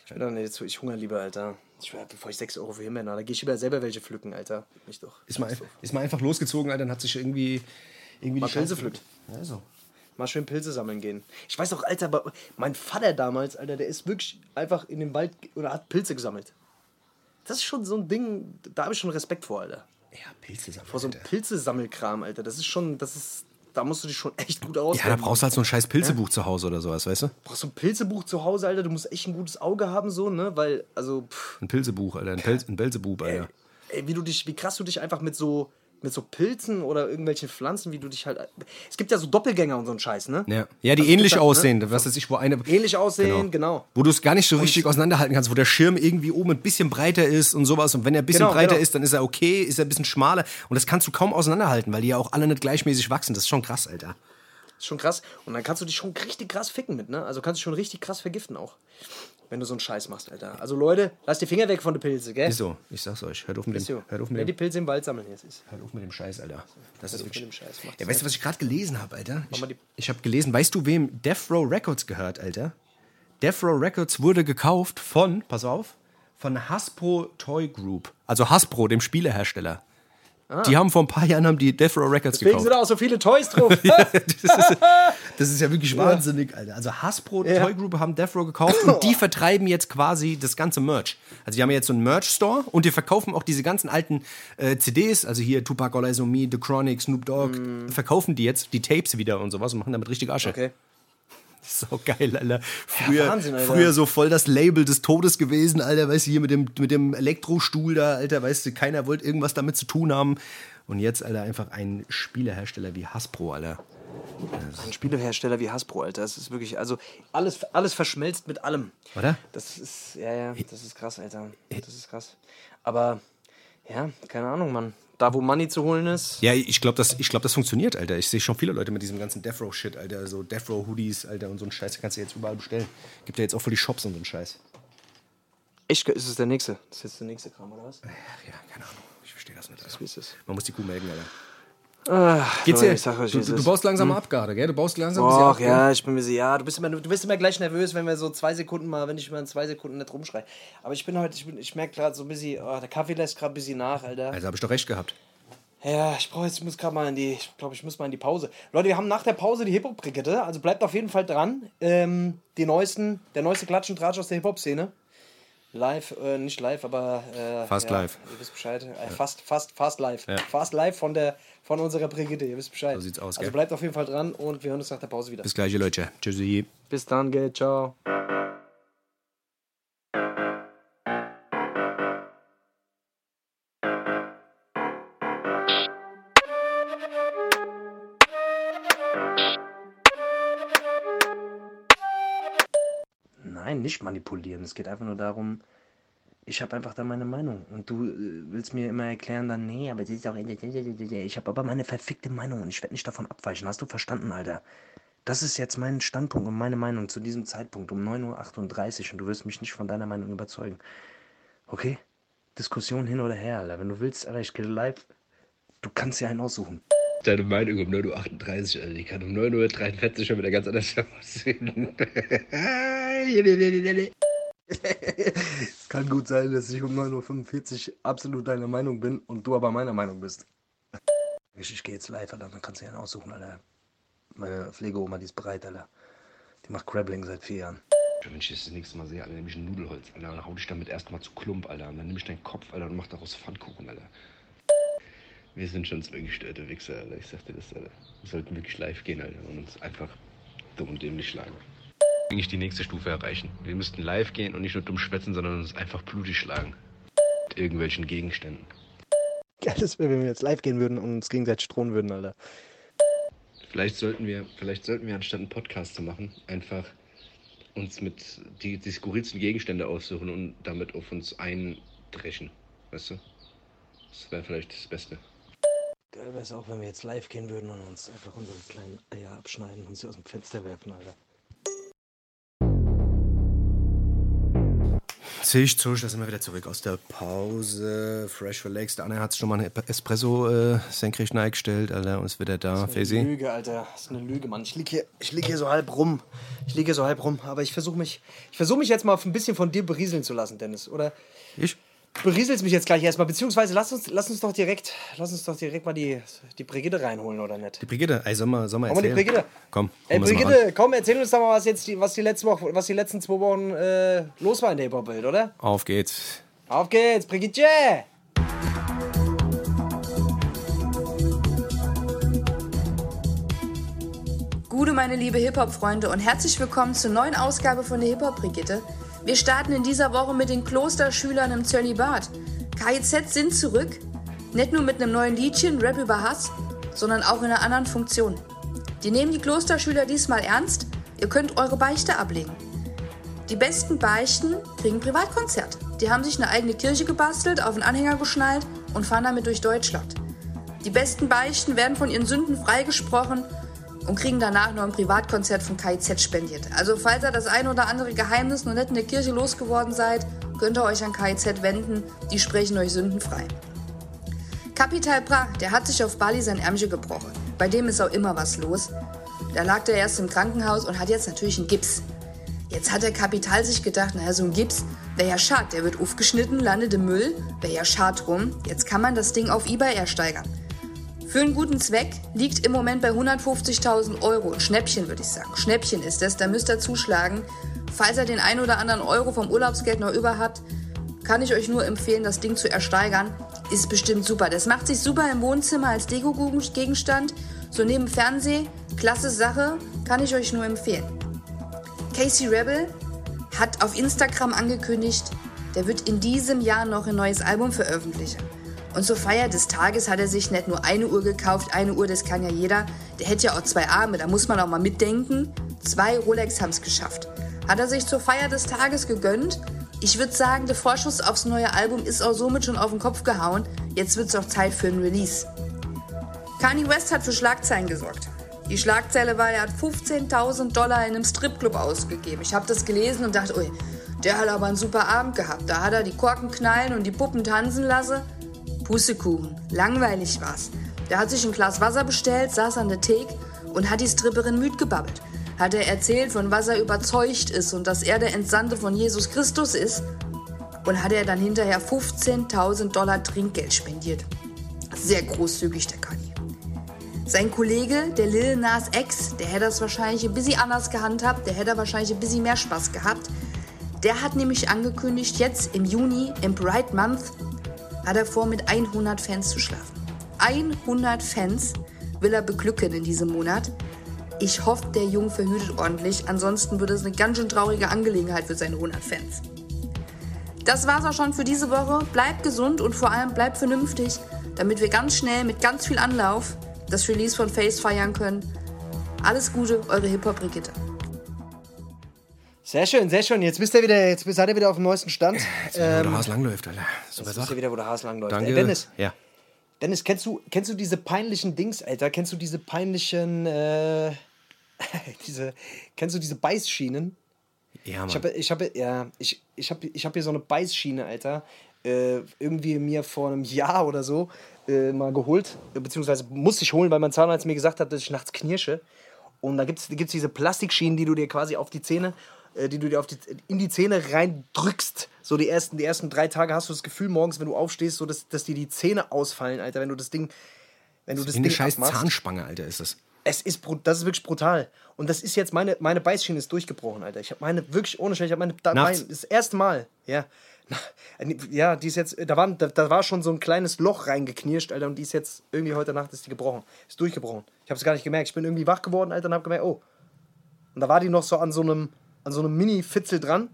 Ich bin dann jetzt, ich hunger lieber, Alter. Ich, bevor ich 6 Euro für Himbeeren habe, da geh ich lieber selber welche pflücken, Alter. Nicht doch. Ist mal, ist mal einfach losgezogen, Alter, und hat sich irgendwie. irgendwie die Pilze pflückt. Ja, so. Mal schön Pilze sammeln gehen. Ich weiß auch, Alter, aber mein Vater damals, Alter, der ist wirklich einfach in den Wald oder hat Pilze gesammelt. Das ist schon so ein Ding, da habe ich schon Respekt vor, Alter. Ja, Pilze sammeln. Vor so einem. Pilzesammelkram, Alter. Das ist schon, das ist, da musst du dich schon echt gut Ja, da auskennen. brauchst du halt so ein scheiß Pilzebuch zu Hause oder sowas, weißt du? brauchst du ein Pilzebuch zu Hause, Alter. Du musst echt ein gutes Auge haben, so, ne? Weil, also, pff, Ein Pilzebuch, Alter. Ein, Pelz, ein Belzebub, Alter. ey, wie du dich, wie krass du dich einfach mit so, mit so Pilzen oder irgendwelchen Pflanzen, wie du dich halt. Es gibt ja so Doppelgänger und so einen Scheiß, ne? Ja, ja die Also, ähnlich ne? aussehen. Was weiß ich, wo eine. Ähnlich aussehen, genau. Wo du es gar nicht so richtig auseinanderhalten kannst, wo der Schirm irgendwie oben ein bisschen breiter ist und sowas. Und wenn er ein bisschen Genau, breiter genau. ist, dann ist er okay, ist er ein bisschen schmaler. Und das kannst du kaum auseinanderhalten, weil die ja auch alle nicht gleichmäßig wachsen. Das ist schon krass, Alter. Ist schon krass. Und dann kannst du dich schon richtig krass ficken mit, ne? Also kannst du schon richtig krass vergiften auch. Wenn du so einen Scheiß machst, Alter. Also Leute, lasst die Finger weg von den Pilze, gell? Ist so, ich sag's euch. Hört auf mit Ist dem, so. hört auf mit die dem, Pilze im Wald sammeln jetzt ist. hört auf mit dem Scheiß, Alter. Das ist auf wirklich. mit dem Scheiß. Macht's Ja, weißt du, was ich gerade gelesen habe, Alter? Ich, die- ich habe gelesen, weißt du, wem Death Row Records gehört, Alter? Death Row Records wurde gekauft von, pass auf, von Hasbro Toy Group. Also Hasbro, dem Spielehersteller. Die haben vor ein paar Jahren haben die Death Row Records Ah. Deswegen gekauft. sind da auch so viele Toys drauf. Das ist ja wirklich wahnsinnig, Alter. Also Hasbro Toy Group haben Death Row gekauft und die vertreiben jetzt quasi das ganze Merch. Also die haben jetzt so einen Merch-Store und die verkaufen auch diese ganzen alten äh, CDs, also hier Tupac All Eyes on Me, The Chronic, Snoop Dogg, verkaufen die jetzt, die Tapes wieder und sowas und machen damit richtig Asche. Okay. So geil, Alter. Früher, Wahnsinn, Alter. früher so voll das Label des Todes gewesen, Alter, weißt du, hier mit dem, mit dem Elektrostuhl da, Alter, weißt du, keiner wollte irgendwas damit zu tun haben. Und jetzt, Alter, einfach ein Spielehersteller wie Hasbro, Alter. Ein Spielehersteller wie Hasbro, Alter. Das ist wirklich, also alles, alles verschmelzt mit allem. Oder? Das ist, ja, ja, das ist krass, Alter. Das ist krass. Aber, ja, keine Ahnung, Mann. Da, wo Money zu holen ist. Ja, ich glaube, das, ich glaub, das funktioniert, Alter. Ich sehe schon viele Leute mit diesem ganzen Death Row-Shit, Alter. So Death Row-Hoodies, Alter, und so ein Scheiß. Den kannst du jetzt überall bestellen. Gibt ja jetzt auch für die Shops und so einen Scheiß. Echt, ist es der nächste? Das ist jetzt der nächste Kram, oder was? Ach ja, keine Ahnung. Ich verstehe das nicht. Wie ist es? Man muss die Kuh melken, Alter. Ach, Geht's dir? Du, du, du baust langsam ab gerade, gell? Du baust langsam ein bisschen Och, ab. ja, ich bin mir so, ja, du bist, immer, du bist immer gleich nervös, wenn wir so zwei Sekunden mal, wenn ich mal in zwei Sekunden nicht rumschreie. Aber ich bin heute, ich, bin- ich merke gerade so ein bisschen, oh, der Kaffee lässt gerade ein bisschen nach, Alter. Also habe ich doch recht gehabt. Ja, ich brauche jetzt, ich muss gerade mal in die, ich glaube, ich muss mal in die Pause. Leute, wir haben nach der Pause die Hip-Hop-Brigitte, also bleibt auf jeden Fall dran. Ähm, die neuesten, der neueste Klatsch und Tratsch aus der Hip-Hop-Szene. Live, äh, nicht live, aber äh, Fast ja, live. Ihr wisst Bescheid. Äh, fast, fast, fast live. Ja. Fast live von der, von unserer Brigitte. Ihr wisst Bescheid. So sieht's aus, Also gell? bleibt auf jeden Fall dran und wir hören uns nach der Pause wieder. Bis gleich, Leute. Tschüssi. Bis dann, gell, ciao. Nicht manipulieren. Es geht einfach nur darum, ich habe einfach da meine Meinung. Und du äh, willst mir immer erklären, dann, nee, aber das ist auch. Ich habe aber meine verfickte Meinung und ich werde nicht davon abweichen. Hast du verstanden, Alter? Das ist jetzt mein Standpunkt und meine Meinung zu diesem Zeitpunkt um 9.38 Uhr und du wirst mich nicht von deiner Meinung überzeugen. Okay? Diskussion hin oder her, Alter. Wenn du willst, Alter, ich gehe live. Du kannst dir einen aussuchen. Deine Meinung um 9.38 Uhr, Alter. Die kann um 9.43 Uhr schon wieder ganz anders aussehen. Es kann gut sein, dass ich um 9.45 Uhr absolut deiner Meinung bin und du aber meiner Meinung bist. Ich, gehe jetzt live, Alter, dann kannst du dir einen aussuchen, Alter. Meine Pflegeoma, die ist bereit, Alter. Die macht Crabbling seit vier Jahren. Wenn ich das, das nächste Mal sehe, Alter, nehme ich ein Nudelholz, Alter, und hau dich damit erstmal zu Klump, Alter. Und dann nehme ich deinen Kopf, Alter, und mach daraus Pfannkuchen, Alter. Wir sind schon zwei gestörte Wichser, Alter. Ich sag dir das, Alter. Wir sollten wirklich live gehen, Alter, und uns einfach dumm und dämlich schlagen. Eigentlich die nächste Stufe erreichen. Wir müssten live gehen und nicht nur dumm schwätzen, sondern uns einfach blutig schlagen. Mit irgendwelchen Gegenständen. Geiles wäre, wenn wir jetzt live gehen würden und uns gegenseitig drohen würden, Alter. Vielleicht sollten wir, vielleicht sollten wir anstatt einen Podcast zu machen, einfach uns mit die, die skurrilsten Gegenstände aussuchen und damit auf uns eindreschen. Weißt du? Das wäre vielleicht das Beste. Geil wäre es auch, wenn wir jetzt live gehen würden und uns einfach unsere kleinen Eier abschneiden und sie aus dem Fenster werfen, Alter. Sehe ich zu, da sind wir wieder zurück aus der Pause. Fresh relaxed. Der Anne hat schon mal einen Espresso äh, senkrecht eingestellt, Alter, und ist wieder da. Faisy. Lüge, Alter. Das ist eine Lüge, Mann. Ich liege hier, ich lieg hier so halb rum. Ich liege hier so halb rum. Aber ich versuche mich, ich versuche mich jetzt mal ein bisschen von dir berieseln zu lassen, Dennis. Oder Ich? Berieselst mich jetzt gleich erstmal. Beziehungsweise lass uns, lass uns doch direkt, lass uns doch direkt mal die, die Brigitte reinholen, oder nicht? Die Brigitte. Ey, soll mal, soll mal Komm mal die erzählen? Brigitte. Komm, Ey, Brigitte, komm, erzähl uns doch mal, was jetzt die, was die letzte Woche, was die letzten zwei Wochen äh, los war in der Hip-Hop-Welt, oder? Auf geht's. Auf geht's, Brigitte! Gute, meine liebe Hip-Hop-Freunde und herzlich willkommen zur neuen Ausgabe von der Hip-Hop-Brigitte. Wir starten in dieser Woche mit den Klosterschülern im Zölibat. KIZ sind zurück, nicht nur mit einem neuen Liedchen, Rap über Hass, sondern auch in einer anderen Funktion. Die nehmen die Klosterschüler diesmal ernst, ihr könnt eure Beichte ablegen. Die besten Beichten kriegen Privatkonzert. Die haben sich eine eigene Kirche gebastelt, auf einen Anhänger geschnallt und fahren damit durch Deutschland. Die besten Beichten werden von ihren Sünden freigesprochen und kriegen danach noch ein Privatkonzert von KIZ spendiert. Also falls ihr das ein oder andere Geheimnis noch nicht in der Kirche losgeworden seid, könnt ihr euch an KIZ wenden, die sprechen euch sündenfrei. Capital Bra, der hat sich auf Bali sein Ärmchen gebrochen. Bei dem ist auch immer was los. Da lag der erst im Krankenhaus und hat jetzt natürlich einen Gips. Jetzt hat der Kapital sich gedacht, naja, so ein Gips wäre ja schad, der wird aufgeschnitten, landet im Müll, wäre ja schad rum. Jetzt kann man das Ding auf Ebay ersteigern. Für einen guten Zweck liegt im Moment bei 150.000 Euro. Ein Schnäppchen, würde ich sagen. Schnäppchen ist das, da müsst ihr zuschlagen. Falls ihr den ein oder anderen Euro vom Urlaubsgeld noch über habt, kann ich euch nur empfehlen, das Ding zu ersteigern. Ist bestimmt super. Das macht sich super im Wohnzimmer als Deko-Gegenstand. So neben Fernseh, klasse Sache, kann ich euch nur empfehlen. Casey Rebel hat auf Instagram angekündigt, der wird in diesem Jahr noch ein neues Album veröffentlichen. Und zur Feier des Tages hat er sich nicht nur eine Uhr gekauft, eine Uhr, das kann ja jeder. Der hätte ja auch zwei Arme, da muss man auch mal mitdenken. Zwei Rolex haben es geschafft. Hat er sich zur Feier des Tages gegönnt. Ich würde sagen, der Vorschuss aufs neue Album ist auch somit schon auf den Kopf gehauen. Jetzt wird es auch Zeit für ein Release. Kanye West hat für Schlagzeilen gesorgt. Die Schlagzeile war, er hat 15.000 Dollar in einem Stripclub ausgegeben. Ich habe das gelesen und dachte, ui, der hat aber einen super Abend gehabt. Da hat er die Korken knallen und die Puppen tanzen lassen. Pussekuchen, langweilig war's. Der hat sich ein Glas Wasser bestellt, saß an der Theke und hat die Stripperin müd gebabbelt. Hat er erzählt, von was er überzeugt ist und dass er der Entsandte von Jesus Christus ist. Und hat er dann hinterher 15.000 Dollar Trinkgeld spendiert. Sehr großzügig, der Kanye. Sein Kollege, der Lil Nas X, der hätte das wahrscheinlich ein bisschen anders gehandhabt, der hätte wahrscheinlich ein bisschen mehr Spaß gehabt. Der hat nämlich angekündigt, jetzt im Juni, im Bright Month, hat er vor, mit 100 Fans zu schlafen. 100 Fans will er beglücken in diesem Monat. Ich hoffe, der Junge verhütet ordentlich, ansonsten wird es eine ganz schön traurige Angelegenheit für seine 100 Fans. Das war's auch schon für diese Woche. Bleibt gesund und vor allem bleibt vernünftig, damit wir ganz schnell mit ganz viel Anlauf das Release von Face feiern können. Alles Gute, eure Hip-Hop-Brigitte. Sehr schön, sehr schön. Jetzt bist ihr wieder, jetzt seid ihr wieder auf dem neuesten Stand. Jetzt, ähm, wo der Hase langläuft, Alter. Super jetzt wisst ihr wieder, wo der Hase langläuft. Danke. Ey, Dennis, Ja. Dennis, kennst du, kennst du diese peinlichen Dings, Alter? Kennst du diese peinlichen, äh, diese, kennst du diese Beißschienen? Ja, Mann. Ich habe, ich habe, ja, ich, ich habe, ich habe hier so eine Beißschiene, Alter. Äh, irgendwie mir vor einem Jahr oder so äh, mal geholt, beziehungsweise musste ich holen, weil mein Zahnarzt mir gesagt hat, dass ich nachts knirsche. Und da gibt es gibt's diese Plastikschienen, die du dir quasi auf die Zähne, äh, die du dir auf die, in die Zähne reindrückst. So die ersten, die ersten drei Tage hast du das Gefühl morgens, wenn du aufstehst, so dass, dass dir die Zähne ausfallen, Alter, wenn du das Ding, wenn du das eine Ding scheiß abmachst. Zahnspange, Alter, ist das. Es ist, das ist wirklich brutal. Und das ist jetzt meine, meine Beißschiene ist durchgebrochen, Alter. Ich habe meine wirklich ohne Scheiß, ich habe meine da, mein, das erste Mal, ja. Ja, die ist jetzt, da war, da, da war schon so ein kleines Loch reingeknirscht, Alter, und die ist jetzt irgendwie heute Nacht ist die gebrochen. Ist durchgebrochen. Ich habe es gar nicht gemerkt. Ich bin irgendwie wach geworden, Alter, und habe gemerkt, oh. Und da war die noch so an so einem, an so einem Mini-Fitzel dran.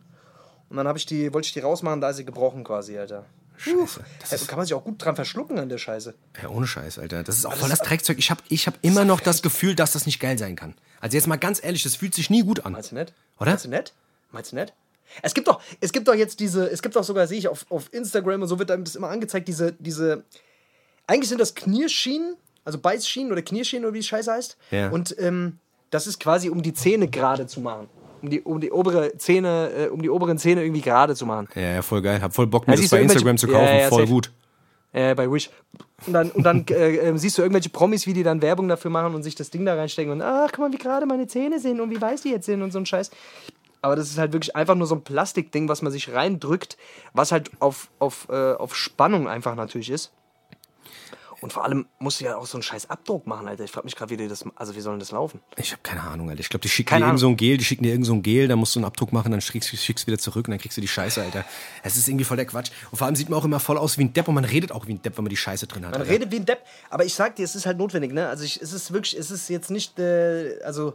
Und dann habe ich die, wollte ich die rausmachen, da ist sie gebrochen quasi, Alter. Scheiße. Das ist, kann man sich auch gut dran verschlucken an der Scheiße. ja, ohne Scheiß, Alter. Das ist auch voll das Dreckzeug. Ich habe ich hab immer noch das Gefühl, dass das nicht geil sein kann. Also jetzt mal ganz ehrlich, das fühlt sich nie gut an. Meinst du nicht? Oder? Meinst du nicht? Meinst du nicht? Es gibt doch, es gibt doch jetzt diese, es gibt doch sogar, sehe ich auf, auf Instagram und so wird einem das immer angezeigt, diese, diese, eigentlich sind das Knierschienen, also Beißschienen oder Knierschienen oder wie die Scheiße heißt. Ja. Und ähm, das ist quasi, um die Zähne gerade zu machen. Um die, um die obere Zähne, äh, um die oberen Zähne irgendwie gerade zu machen. Ja, ja, voll geil. Hab voll Bock, mir Ja, das bei Instagram zu kaufen. ja, voll safe. gut. Äh, bei Wish. Und dann, und dann äh, äh, siehst du irgendwelche Promis, wie die dann Werbung dafür machen und sich das Ding da reinstecken und ach, guck mal, wie gerade meine Zähne sind und wie weiß die jetzt sind und so ein Scheiß. Aber das ist halt wirklich einfach nur so ein Plastikding, was man sich reindrückt, was halt auf, auf, äh, auf Spannung einfach natürlich ist. Und vor allem musst du ja auch so einen scheiß Abdruck machen, Alter. Ich frage mich gerade, wie die das, also wie soll denn das laufen? Ich habe keine Ahnung, Alter. Ich glaube, die schicken Keine dir irgend so ein Gel, die schicken dir irgend so ein Gel, da musst du einen Abdruck machen, dann schickst du schickst wieder zurück und dann kriegst du die Scheiße, Alter. Es ist irgendwie voll der Quatsch. Und vor allem sieht man auch immer voll aus wie ein Depp und man redet auch wie ein Depp, wenn man die Scheiße drin hat. Man Alter. redet wie ein Depp, aber ich sag dir, es ist halt notwendig, ne? Also ich, es ist wirklich, es ist jetzt nicht, äh, also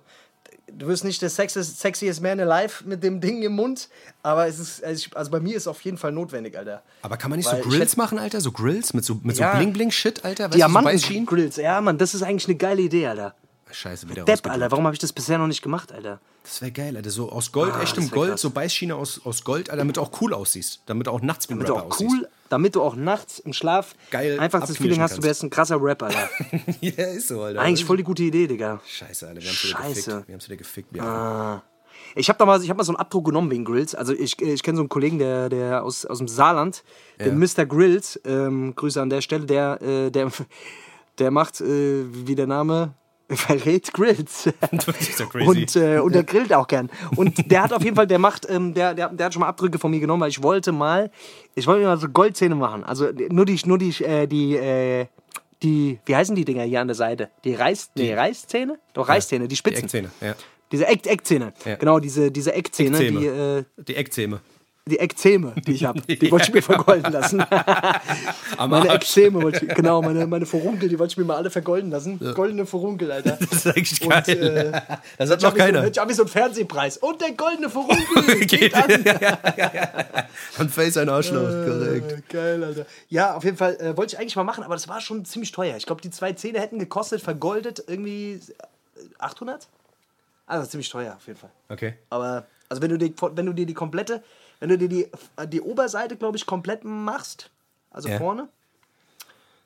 du wirst nicht der sexiest, sexiest man alive mit dem Ding im Mund, aber es ist, also, ich, also bei mir ist es auf jeden Fall notwendig, Alter. Aber kann man nicht Weil so Grills machen, Alter? So Grills mit so, mit Ja. so Bling-Bling-Shit, Alter? So? Diamanten-Grills, ja, Mann, das ist eigentlich eine geile Idee, Alter. Scheiße, wieder Depp. Alter, warum habe ich das bisher noch nicht gemacht, Alter? Das wäre geil, Alter. So aus Gold, Ah, echtem Gold, krass. so Beißschiene aus, aus Gold, Alter, damit du auch cool aussiehst. Damit du auch nachts wie ein Rapper aussiehst. cool, damit du auch nachts im Schlaf Geil einfach das Feeling hast, du kannst. wärst ein krasser Rapper, Alter. ja, ist so, Alter. Eigentlich voll die gute Idee, Digga. Scheiße, Alter, wir haben wieder Scheiße. gefickt. Wir haben wieder gefickt. Wir Ich habe da mal, ich hab mal so einen Abdruck genommen wegen Grills. Also ich, ich kenne so einen Kollegen, der, der aus, aus dem Saarland, den Mr. Grills, ähm, Grüße an der Stelle, der, äh, der, der macht, äh, wie der Name verrät, Grills. Das ist ja crazy. Und, äh, und der grillt auch gern. Und der hat auf jeden Fall, der macht, ähm, der, der, der hat schon mal Abdrücke von mir genommen, weil ich wollte mal, ich wollte mir mal so Goldzähne machen. Also nur die, nur die, äh, die, äh, die, wie heißen die Dinger hier an der Seite? Die Reiß, nee, Reißzähne? Doch, Reißzähne, die die Spitzen. Eckzähne, ja. Diese Eck, Eckzähne. Ja. Genau, diese, diese Eckzähne, Eckzähne. die, äh, Die Eckzähne. Die Eckzähme, die ich habe. Die wollte ich mir vergolden lassen. Meine. Eckzähme, wollte ich, genau, meine, meine Furunkel, die wollte ich mir mal alle vergolden lassen. Goldene Furunkel, Alter. Das ist eigentlich Und, geil. äh, das hat noch keiner. Ich habe so einen Fernsehpreis. Und der goldene Furunkel geht an. Von Face ein Arschloch, korrekt. Äh, Geil, Alter. Ja, auf jeden Fall äh, wollte ich eigentlich mal machen, aber das war schon ziemlich teuer. Ich glaube, die zwei Zähne hätten gekostet, vergoldet, irgendwie äh, 800? Also ziemlich teuer, auf jeden Fall. Okay. Aber, also wenn du, die, wenn du dir die komplette, wenn du dir die, die Oberseite, glaube ich, komplett machst, also Ja. vorne,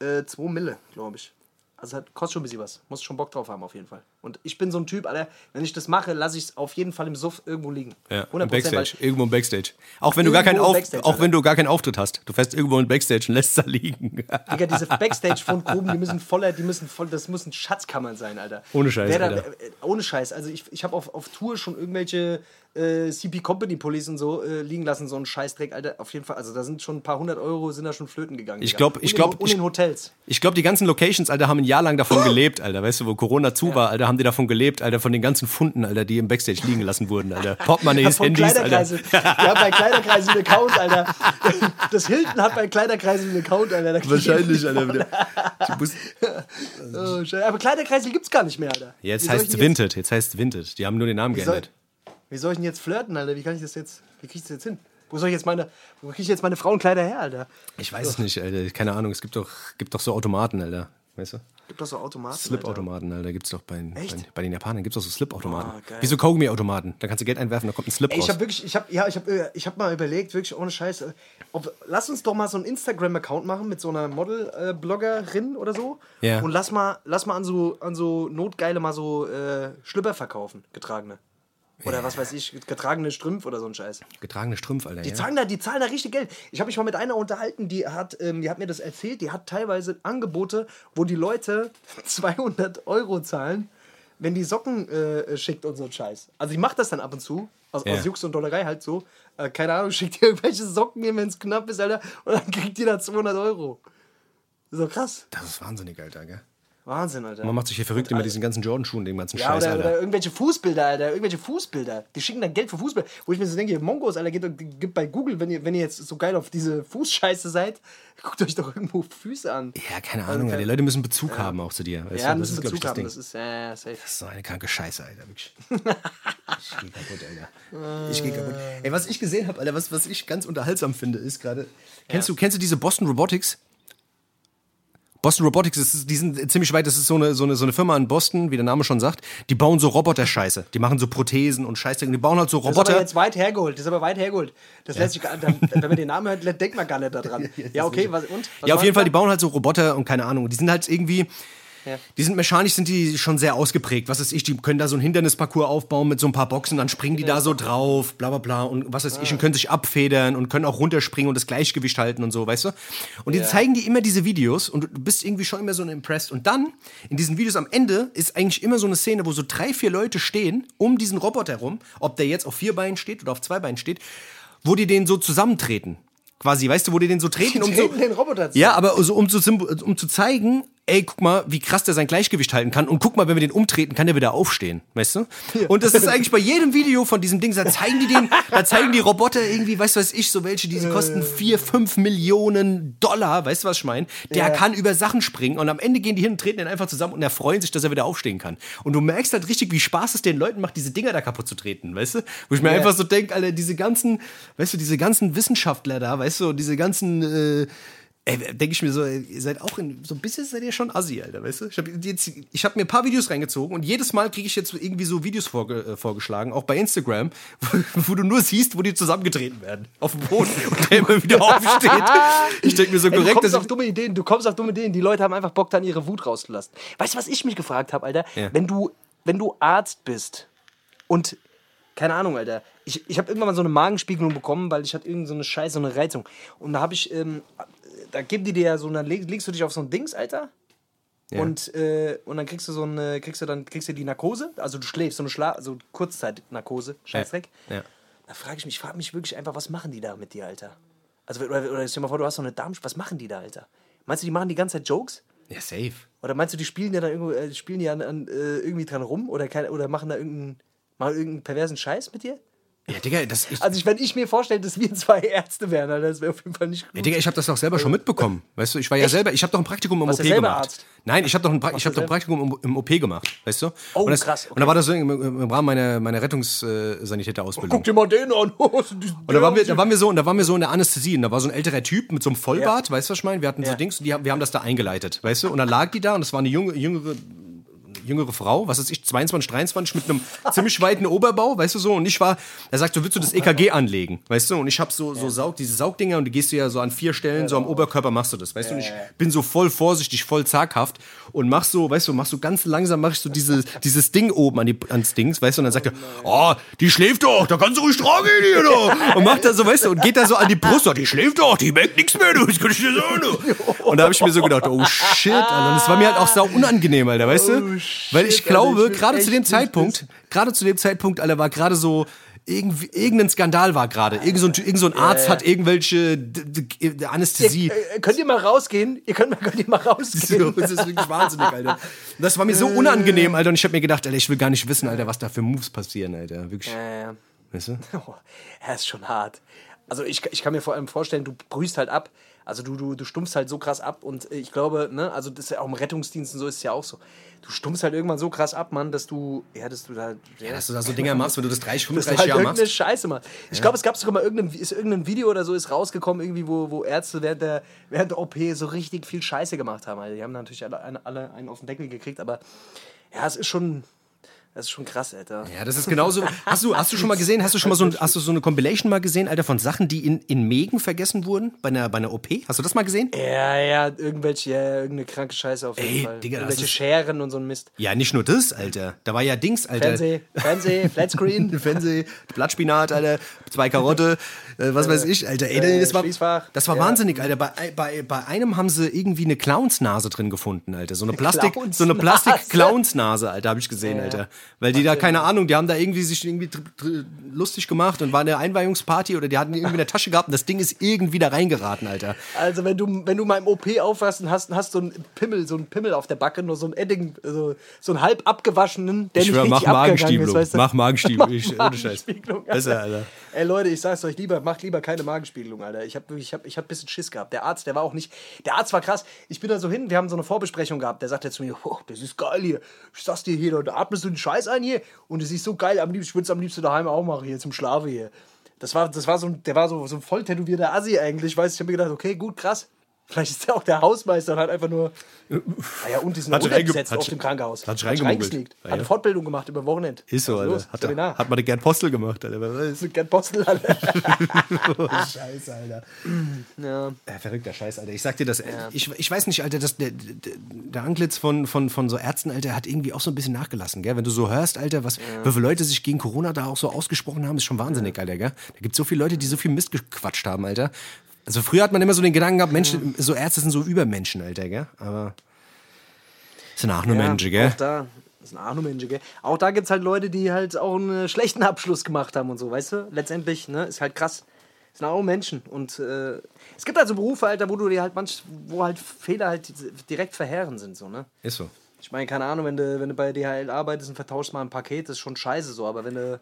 äh, 2 Mille, glaube ich. Also hat, kostet schon ein bisschen was. Muss schon Bock drauf haben, auf jeden Fall. Und ich bin so ein Typ, Alter, wenn ich das mache, lasse ich es auf jeden Fall im Suff irgendwo liegen. Ja, 100%, im Backstage. Irgendwo im Backstage. Auch wenn du gar keinen Auf, auch wenn du gar keinen Auftritt hast. Du fährst irgendwo im Backstage und lässt da liegen. Digga, diese Backstage-Fundgruben, die müssen voller, die müssen voll, das müssen Schatzkammern sein, Alter. Ohne Scheiß, da, Alter. äh, ohne Scheiß. Also ich, ich habe auf, auf Tour schon irgendwelche äh, CP Company Police und so äh, liegen lassen, so einen Scheißdreck, Alter. Auf jeden Fall, also da sind schon ein paar hundert Euro, sind da schon flöten gegangen. Ich Digga. glaub- Und ich in- glaub, Und ich- in Hotels. Ich glaube, die ganzen Locations, Alter, haben ein Jahr lang davon gelebt, Alter. Weißt du, wo Corona zu war, Alter, haben die davon gelebt, Alter, von den ganzen Funden, Alter, die im Backstage liegen gelassen wurden, Alter. Portemonnaies, Von Handys, Alter. Haben bei Kleiderkreisel einen Account, Alter. Das Hilton hat bei Kleiderkreisel einen Account, Alter. Wahrscheinlich, Alter. wieder. Oh, Scheiße. Aber Kleiderkreisel gibt's gar nicht mehr, Alter. jetzt Wie soll heißt es Vinted, jetzt heißt es Vinted. Die haben nur den Namen soll- geändert. Wie soll ich denn jetzt flirten, Alter? Wie kann ich das jetzt, wie krieg ich das jetzt hin? Wo soll ich jetzt meine, wo krieg ich jetzt meine Frauenkleider her, Alter? Ich weiß es nicht, Alter. Keine Ahnung, es gibt doch, gibt doch so Automaten, Alter. Weißt du? Gibt doch so Automaten. Slip-Automaten, Alter, gibt's doch bei, bei, bei den Japanern. Gibt's doch so Slip-Automaten. Ah, geil. Wie so Kaugummi-Automaten. Da kannst du Geld einwerfen, da kommt ein Slip Ey, ich raus. habe wirklich, ich habe, ja, ich habe, ich habe mal überlegt, wirklich ohne Scheiß, äh, ob, lass uns doch mal so einen Instagram-Account machen mit so einer Model-Bloggerin oder so. Ja. Und lass mal, lass mal an so, an so Notgeile mal so äh, Schlüpper verkaufen, getragene. Oder was weiß ich, getragene Strümpfe oder so ein Scheiß. Getragene Strümpf, Alter. Die ja. zahlen da, die zahlen da richtig Geld. Ich habe mich mal mit einer unterhalten, die hat, ähm, die hat mir das erzählt. Die hat teilweise Angebote, wo die Leute 200 Euro zahlen, wenn die Socken äh, schickt und so ein Scheiß. Also ich mache das dann ab und zu. Aus, Ja. aus Jux und Dollerei halt so. Äh, keine Ahnung, schickt ihr irgendwelche Socken mir, wenn es knapp ist, Alter. Und dann kriegt ihr da 200 Euro. Doch krass. Das ist wahnsinnig, Alter, gell? Wahnsinn, Alter. Man macht sich hier verrückt mit diesen ganzen Jordan-Schuhen, dem ganzen Ja, Scheiß, oder, Alter. oder irgendwelche Fußbilder, Alter. Irgendwelche Fußbilder. Die schicken dann Geld für Fußbilder. Wo ich mir so denke, Mongos, Alter, geht, gibt bei Google, wenn ihr, wenn ihr jetzt so geil auf diese Fußscheiße seid, guckt euch doch irgendwo Füße an. Ja, keine Ahnung, Alter. Die Leute müssen Bezug haben auch zu dir. Weißt Ja, du? müssen ist, glaub ich, Bezug haben. Ding. Das ist, äh, safe. Das ist so eine kranke Scheiße, Alter, wirklich. Ich geh kaputt, Alter. Ich geh kaputt. Ey, was ich gesehen habe, Alter, was, was ich ganz unterhaltsam finde, ist gerade. Kennst, du, kennst du diese Boston Robotics? Boston Robotics, ist, die sind ziemlich weit, das ist so eine, so, eine, so eine Firma in Boston, wie der Name schon sagt. Die bauen so Roboter-Scheiße. Die machen so Prothesen und Scheiße. Die bauen halt so Das ist aber Roboter. jetzt weit hergeholt. Das ist aber weit hergeholt. Das lässt sich wenn man den Namen hört, denkt man gar nicht daran. Ja, okay, was, und? Was Ja, auf jeden Fall, die bauen halt so Roboter und keine Ahnung. Die sind halt irgendwie. Ja. Die sind mechanisch, sind die schon sehr ausgeprägt. Was weiß ich, die können da so ein Hindernisparcours aufbauen mit so ein paar Boxen, dann springen die da so drauf, bla bla bla und was weiß ich, und können sich abfedern und können auch runterspringen und das Gleichgewicht halten und so, weißt du? Und die zeigen dir immer diese Videos und du bist irgendwie schon immer so impressed. Und dann, in diesen Videos am Ende, ist eigentlich immer so eine Szene, wo so drei, vier Leute stehen um diesen Roboter rum, ob der jetzt auf vier Beinen steht oder auf zwei Beinen steht, wo die den so zusammentreten. Quasi, weißt du, wo die den so treten, um so. den Roboter zusammen. Ja, aber so, um, zu, um zu zeigen, ey, guck mal, wie krass der sein Gleichgewicht halten kann. Und guck mal, wenn wir den umtreten, kann der wieder aufstehen. Weißt du? Und das ist eigentlich bei jedem Video von diesem Ding, da zeigen die den, da zeigen die Roboter irgendwie, weißt du was ich, so welche, die kosten vier, fünf Millionen Dollar, weißt du was ich meine? Der Ja. kann über Sachen springen und am Ende gehen die hin und treten den einfach zusammen und erfreuen sich, dass er wieder aufstehen kann. Und du merkst halt richtig, wie Spaß es den Leuten macht, diese Dinger da kaputt zu treten, weißt du? Wo ich mir Ja. einfach so denke, Alter, diese ganzen, weißt du, diese ganzen Wissenschaftler da, weißt du, diese ganzen, äh, denke ich mir so, ihr seid auch in, so ein bisschen seid ihr schon assi, Alter, weißt du? Ich habe hab mir ein paar Videos reingezogen und jedes Mal kriege ich jetzt irgendwie so Videos vorge, äh, vorgeschlagen, auch bei Instagram, wo, wo, du nur siehst, wo die zusammengetreten werden. Auf dem Boden und der immer wieder aufsteht. Ich denke mir so Ey, du korrekt, kommst dass auf dumme Ideen, du kommst auf dumme Ideen. Die Leute haben einfach Bock, dann ihre Wut rauszulassen. Weißt du, was ich mich gefragt habe, Alter? Ja. Wenn, du, wenn du Arzt bist und, keine Ahnung, Alter, ich, ich habe irgendwann mal so eine Magenspiegelung bekommen, weil ich hatte irgend so eine Scheiße, so eine Reizung. Und da habe ich, ähm, da geben die dir ja so, dann leg, legst du dich auf so ein Dings, Alter. Ja. Und, äh, und dann kriegst du so eine, kriegst du dann kriegst du die Narkose, also du schläfst, so eine Schla also Kurzzeit-Narkose, Scheißdreck. ja. Da frage ich mich, ich frage mich wirklich einfach, was machen die da mit dir, Alter? Also, oder, oder stell dir mal vor, du hast so eine Darm, was machen die da, Alter? Meinst du, die machen die ganze Zeit Jokes? ja, safe. Oder meinst du, die spielen ja da irgendwo, äh, spielen die an, an, äh, irgendwie dran rum? Oder, kein, oder machen da irgendeinen, machen irgendeinen perversen Scheiß mit dir? Ja, Digga, das, ich, Also, ich, wenn ich mir vorstelle, dass wir zwei Ärzte wären, Alter, das wäre auf jeden Fall nicht gut. Ja, Digga, ich habe das doch selber schon mitbekommen. Weißt du, ich war ja selber, ich habe doch ein Praktikum im Warst OP du selber gemacht. Arzt? Nein, ich habe doch ein, pra ich hab doch ein Praktikum im, im OP gemacht, weißt du? Oh, und das, krass, okay. Und da war das so im, im Rahmen meiner, meiner Rettungssanitäterausbildung. Guck dir mal den an. Und da waren, wir, da, waren wir so, und da waren wir so in der Anästhesie. Und da war so ein älterer Typ mit so einem Vollbart, weißt du, was ich meine? Wir hatten so Ja. Dings, und die, wir haben das da eingeleitet, weißt du? Und dann lag die da und es war eine junge, jüngere, jüngere Frau, was weiß ich, 22, 23, mit einem ziemlich weiten Oberbau, weißt du so? Und ich war, er sagt so, willst du das EKG anlegen, weißt du? Und ich habe so, so Saug, diese Saugdinger und die gehst du ja so an vier Stellen, so am Oberkörper machst du das, weißt du? Und ich bin so voll vorsichtig, voll zaghaft und mach so, weißt du, mach so ganz langsam, mach ich so diese, dieses Ding oben an die, ans Dings, weißt du? Und dann sagt er, oh, die schläft doch, da kannst du ruhig tragen hier, doch. Und macht da so, weißt du, und geht da so an die Brust, oh, die schläft doch, die merkt nichts mehr, du, das kann ich dir sagen, du. Und da habe ich mir so gedacht, oh shit, Alter. Und das war mir halt auch sau unangenehm, Alter, weißt du? Weil ich glaube, ich gerade zu dem Zeitpunkt, gerade zu dem Zeitpunkt, Alter, war gerade so, irgendwie, irgendein Skandal war gerade. Irgend so ein, irgend so ein Arzt hat irgendwelche d- d- Anästhesie. Äh, könnt ihr mal rausgehen? Ihr könnt, könnt ihr mal rausgehen? Das ist wirklich wahnsinnig, Alter. Das war mir so unangenehm, Alter. Und ich habe mir gedacht, Alter, ich will gar nicht wissen, Alter, was da für Moves passieren, Alter. Wirklich. Ja, ja. Weißt du? Oh, er ist schon hart. Also ich, ich kann mir vor allem vorstellen, du brühst halt ab. Also du, du, du stumpfst halt so krass ab und ich glaube, ne, also das ist ja auch im Rettungsdienst und so ist es ja auch so. Du stumpfst halt irgendwann so krass ab, Mann, dass du, ja, dass du da, ja, Dass du da so Dinger machst, wenn du das 30, dass du 35 halt Jahre machst. Scheiße machst. Ich glaube, es gab sogar mal irgendein, ist irgendein Video oder so ist rausgekommen, irgendwie, wo, wo Ärzte während der, während der OP so richtig viel Scheiße gemacht haben. Also die haben natürlich alle, alle einen auf den Deckel gekriegt, aber ja, es ist schon, das ist schon krass, Alter. Ja, das ist genauso. Hast du, hast du schon mal gesehen, hast du schon mal so, ein, hast du so eine Compilation mal gesehen, Alter, von Sachen, die in, in Mägen vergessen wurden bei einer, bei einer OP? Hast du das mal gesehen? Ja, ja, irgendwelche, ja, irgendeine kranke Scheiße auf jeden Ey, Fall. Digga, irgendwelche Scheren und so ein Mist. Ja, nicht nur das, Alter. Da war ja Dings, Alter. Fernseh, Fernseh, Flatscreen. Fernseh, Blattspinat, Alter, zwei Karotte, äh, was weiß ich, Alter. Ey, das war, das war Ja. wahnsinnig, Alter. Bei, bei, bei einem haben sie irgendwie eine Clownsnase drin gefunden, Alter. So eine Plastik, so eine Clownsnase. Plastik-Clownsnase, Alter, habe ich gesehen, Alter. Weil die da, keine Ahnung, die haben da irgendwie sich irgendwie lustig gemacht und war eine Einweihungsparty oder die hatten irgendwie in der Tasche gehabt und das Ding ist irgendwie da reingeraten, Alter. Also wenn du, wenn du mal im OP aufwachst und hast, hast so einen Pimmel, so einen Pimmel auf der Backe, nur so einen Edding, so, so einen halb abgewaschenen, der Ich nicht schwör, richtig mach abgegangen ist, weißt du? Mach Magenspiegelung. Ich- ohne Scheiß. Besser, Alter. Ey Leute, ich sag's euch lieber, macht lieber keine Magenspiegelung, Alter. Ich hab, ich hab, ich hab ein bisschen Schiss gehabt. Der Arzt, der war auch nicht, der Arzt war krass. Ich bin da so hin, wir haben so eine Vorbesprechung gehabt. Der sagte zu mir, oh, das ist geil hier. Ich sag's dir hier, da atmest du den Scheiß ein hier und es ist so geil. Am liebsten, ich würde am liebsten daheim auch machen, hier zum Schlafen hier. Das war, das war so, der war so, so ein voll tätowierter Assi eigentlich. Weißt, du. ich habe mir gedacht, okay, gut, krass. Vielleicht ist der auch der Hausmeister und hat einfach nur. Naja, und die sind Hat reinge- auf hat dem Krankenhaus. hat sich Hat. Ja, Hat eine ja. Fortbildung gemacht über Wochenend. Ist so, Was Alter. los? Hat, Seminar. er, hat mal der Gerd Postel gemacht, Alter. Wer weiß. Gerd Postel, Alter. Scheiße, Alter. ja. Ja, verrückter Scheiß, Alter. Ich sag dir das, ich, ich weiß nicht, Alter, das, der, der, Antlitz von, von, von so Ärzten, Alter, hat irgendwie auch so ein bisschen nachgelassen, gell? Wenn du so hörst, Alter, was, wie viele Leute sich gegen Corona da auch so ausgesprochen haben, ist schon wahnsinnig, Alter, gell? Da gibt so viele Leute, die so viel Mist gequatscht haben, Alter. Also früher hat man immer so den Gedanken gehabt, Menschen, so Ärzte sind so Übermenschen, Alter, gell? Aber sind auch nur Menschen, gell? Auch da, das sind auch nur Menschen, gell? Auch da gibt es halt Leute, die halt auch einen schlechten Abschluss gemacht haben und so, weißt du? Letztendlich, ne, ist halt krass. Das sind auch Menschen. Und äh, es gibt halt so Berufe, Alter, wo du dir halt manch, wo halt Fehler halt direkt verheerend sind, so, ne? Ist so. Ich meine, keine Ahnung, wenn du, wenn du bei DHL arbeitest und vertauschst mal ein Paket, das ist schon scheiße so, aber wenn du,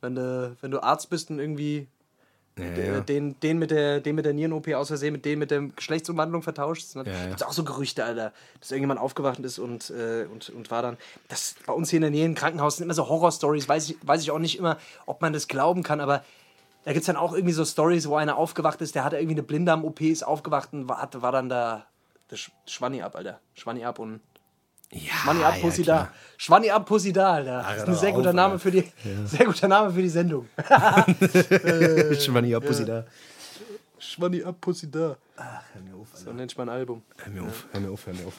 wenn du, wenn du Arzt bist und irgendwie Ja, den, den mit der, den mit der Nieren-OP aus Versehen mit dem mit der Geschlechtsumwandlung vertauscht. Ne? Ja, ja. Gibt's auch so Gerüchte, Alter, dass irgendjemand aufgewacht ist und, äh, und, und war dann. Das bei uns hier in der Nähe im Krankenhaus sind immer so Horror-Stories, weiß ich, weiß ich auch nicht immer, ob man das glauben kann, aber Da gibt es dann auch irgendwie so Stories, wo einer aufgewacht ist, der hatte irgendwie eine Blinddarm-OP, ist aufgewacht und war, war dann da Sch Schwanni ab, Alter. Schwanni ab und Ja, Schwanni ab, Pussy da. Schwanni ab, Pussy da, Alter. Das ist ein sehr auf, guter Name Alter. für die, sehr guter Name für die Sendung. Schwanni ab, Pussy da. Schwanni ab, Pussy da. Hör mir auf, So nennt mein Album. Hör mir auf, hör mir auf, hör mir auf.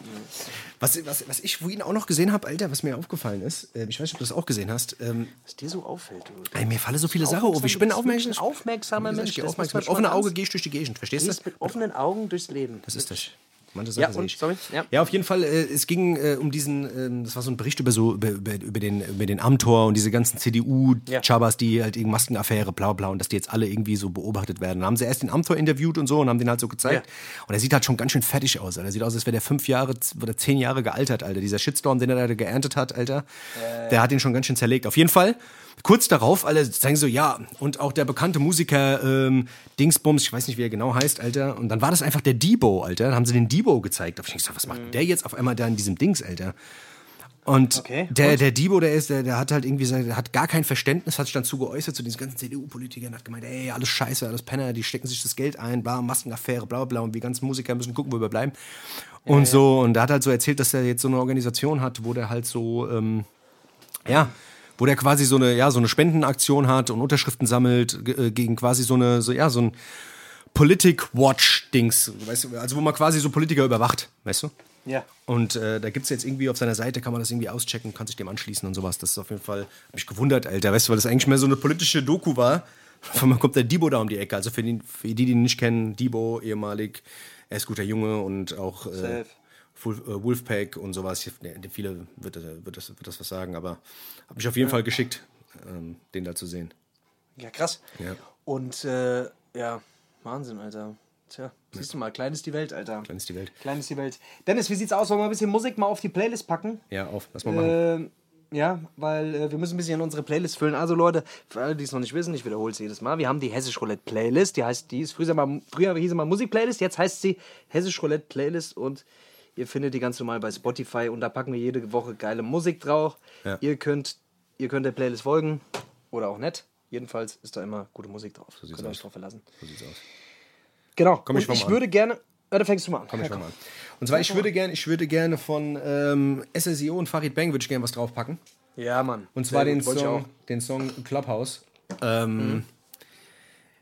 Was, was, was ich vorhin auch noch gesehen habe, Alter, was mir aufgefallen ist, äh, ich weiß nicht, ob du das auch gesehen hast, ähm, Was dir so auffällt, ey, mir fallen so viele Sachen auf. Ich bin aufmerksam. ein aufmerksamer Mensch. Mit man schon offenem Auge ganz- gehe ich durch die Gegend, verstehst du? Mit offenen Augen durchs Leben. Das ist das. Manche Ja, Sachen sehe und, ich. sorry, ja. Ja, auf jeden Fall, äh, es ging äh, um diesen, ähm, das war so ein Bericht über so, über, über, über den, über den Amtor und diese ganzen CDU-Chabas, die halt irgendeine Maskenaffäre, bla bla, und dass die jetzt alle irgendwie so beobachtet werden. Dann haben sie erst den Amtor interviewt und so und haben den halt so gezeigt. Und er sieht halt schon ganz schön fertig aus, Alter. Er sieht aus, als wäre der fünf Jahre oder zehn Jahre gealtert, Alter. Dieser Shitstorm, den er da geerntet hat, Alter, der hat ihn schon ganz schön zerlegt. Auf jeden Fall, kurz darauf, alle sagen so, ja, und auch der bekannte Musiker ähm, Dingsbums, ich weiß nicht, wie er genau heißt, Alter. Und dann war das einfach der Debo, Alter. Dann haben sie den Debo gezeigt. Da hab ich gesagt, was macht denn der jetzt auf einmal da in diesem Dings, Alter? Und Okay, der, der Debo, der ist, der, der hat halt irgendwie, der hat gar kein Verständnis, hat sich dann zu geäußert zu diesen ganzen CDU-Politikern, hat gemeint, ey, alles scheiße, alles Penner, die stecken sich das Geld ein, bla, Maskenaffäre, bla, bla, und wir ganzen Musiker müssen gucken, wo wir bleiben. Und so, und er hat halt so erzählt, dass er jetzt so eine Organisation hat, wo der halt so, ähm, ja, wo der quasi so eine, ja, so eine Spendenaktion hat und Unterschriften sammelt äh, gegen quasi so eine, so, ja, so ein Politik-Watch-Dings, weißt du, also wo man quasi so Politiker überwacht, weißt du? Ja. Und äh, da gibt es jetzt irgendwie auf seiner Seite, kann man das irgendwie auschecken, kann sich dem anschließen und sowas. Das ist auf jeden Fall, hab mich gewundert, Alter, weißt du, weil das eigentlich mehr so eine politische Doku war. Auf einmal kommt der Debo da um die Ecke. Also für die, für die, die ihn nicht kennen, Debo, ehemalig, er ist guter Junge und auch äh, Wolfpack und sowas. Ne, Viele wird, das- wird, das, wird das was sagen, aber habe mich auf jeden Fall geschickt, ähm, den da zu sehen. Ja, krass. Ja. Und äh, ja, Wahnsinn, Alter. Tja, siehst du mal, klein ist die Welt, Alter. Klein ist die Welt. Klein ist die Welt. Dennis, wie sieht's aus? Wollen wir ein bisschen Musik mal auf die Playlist packen? Ja, auf, lass mal machen. Ähm, ja, weil äh, wir müssen ein bisschen unsere Playlist füllen. Also Leute, für alle, die es noch nicht wissen, ich wiederhole es jedes Mal, wir haben die Hessisch Roulette Playlist. Die heißt, die ist früher mal, früher hieß sie mal Musik Playlist, jetzt heißt sie Hessisch Roulette Playlist und ihr findet die ganz normal bei Spotify und da packen wir jede Woche geile Musik drauf. Ja. Ihr könnt, ihr könnt der Playlist folgen oder auch nicht. Jedenfalls ist da immer gute Musik drauf. So könnt ihr euch drauf verlassen. So sieht's aus. Genau. Komm, ich ich mal an. würde gerne. Ja, da fängst du mal an. Komm ich schon mal an. Und zwar, ich würde gerne, ich würde gerne von ähm, SSIO und Farid Bang würde ich gerne was draufpacken. Ja, Mann. Und zwar den Song, den Song Clubhouse. Ähm,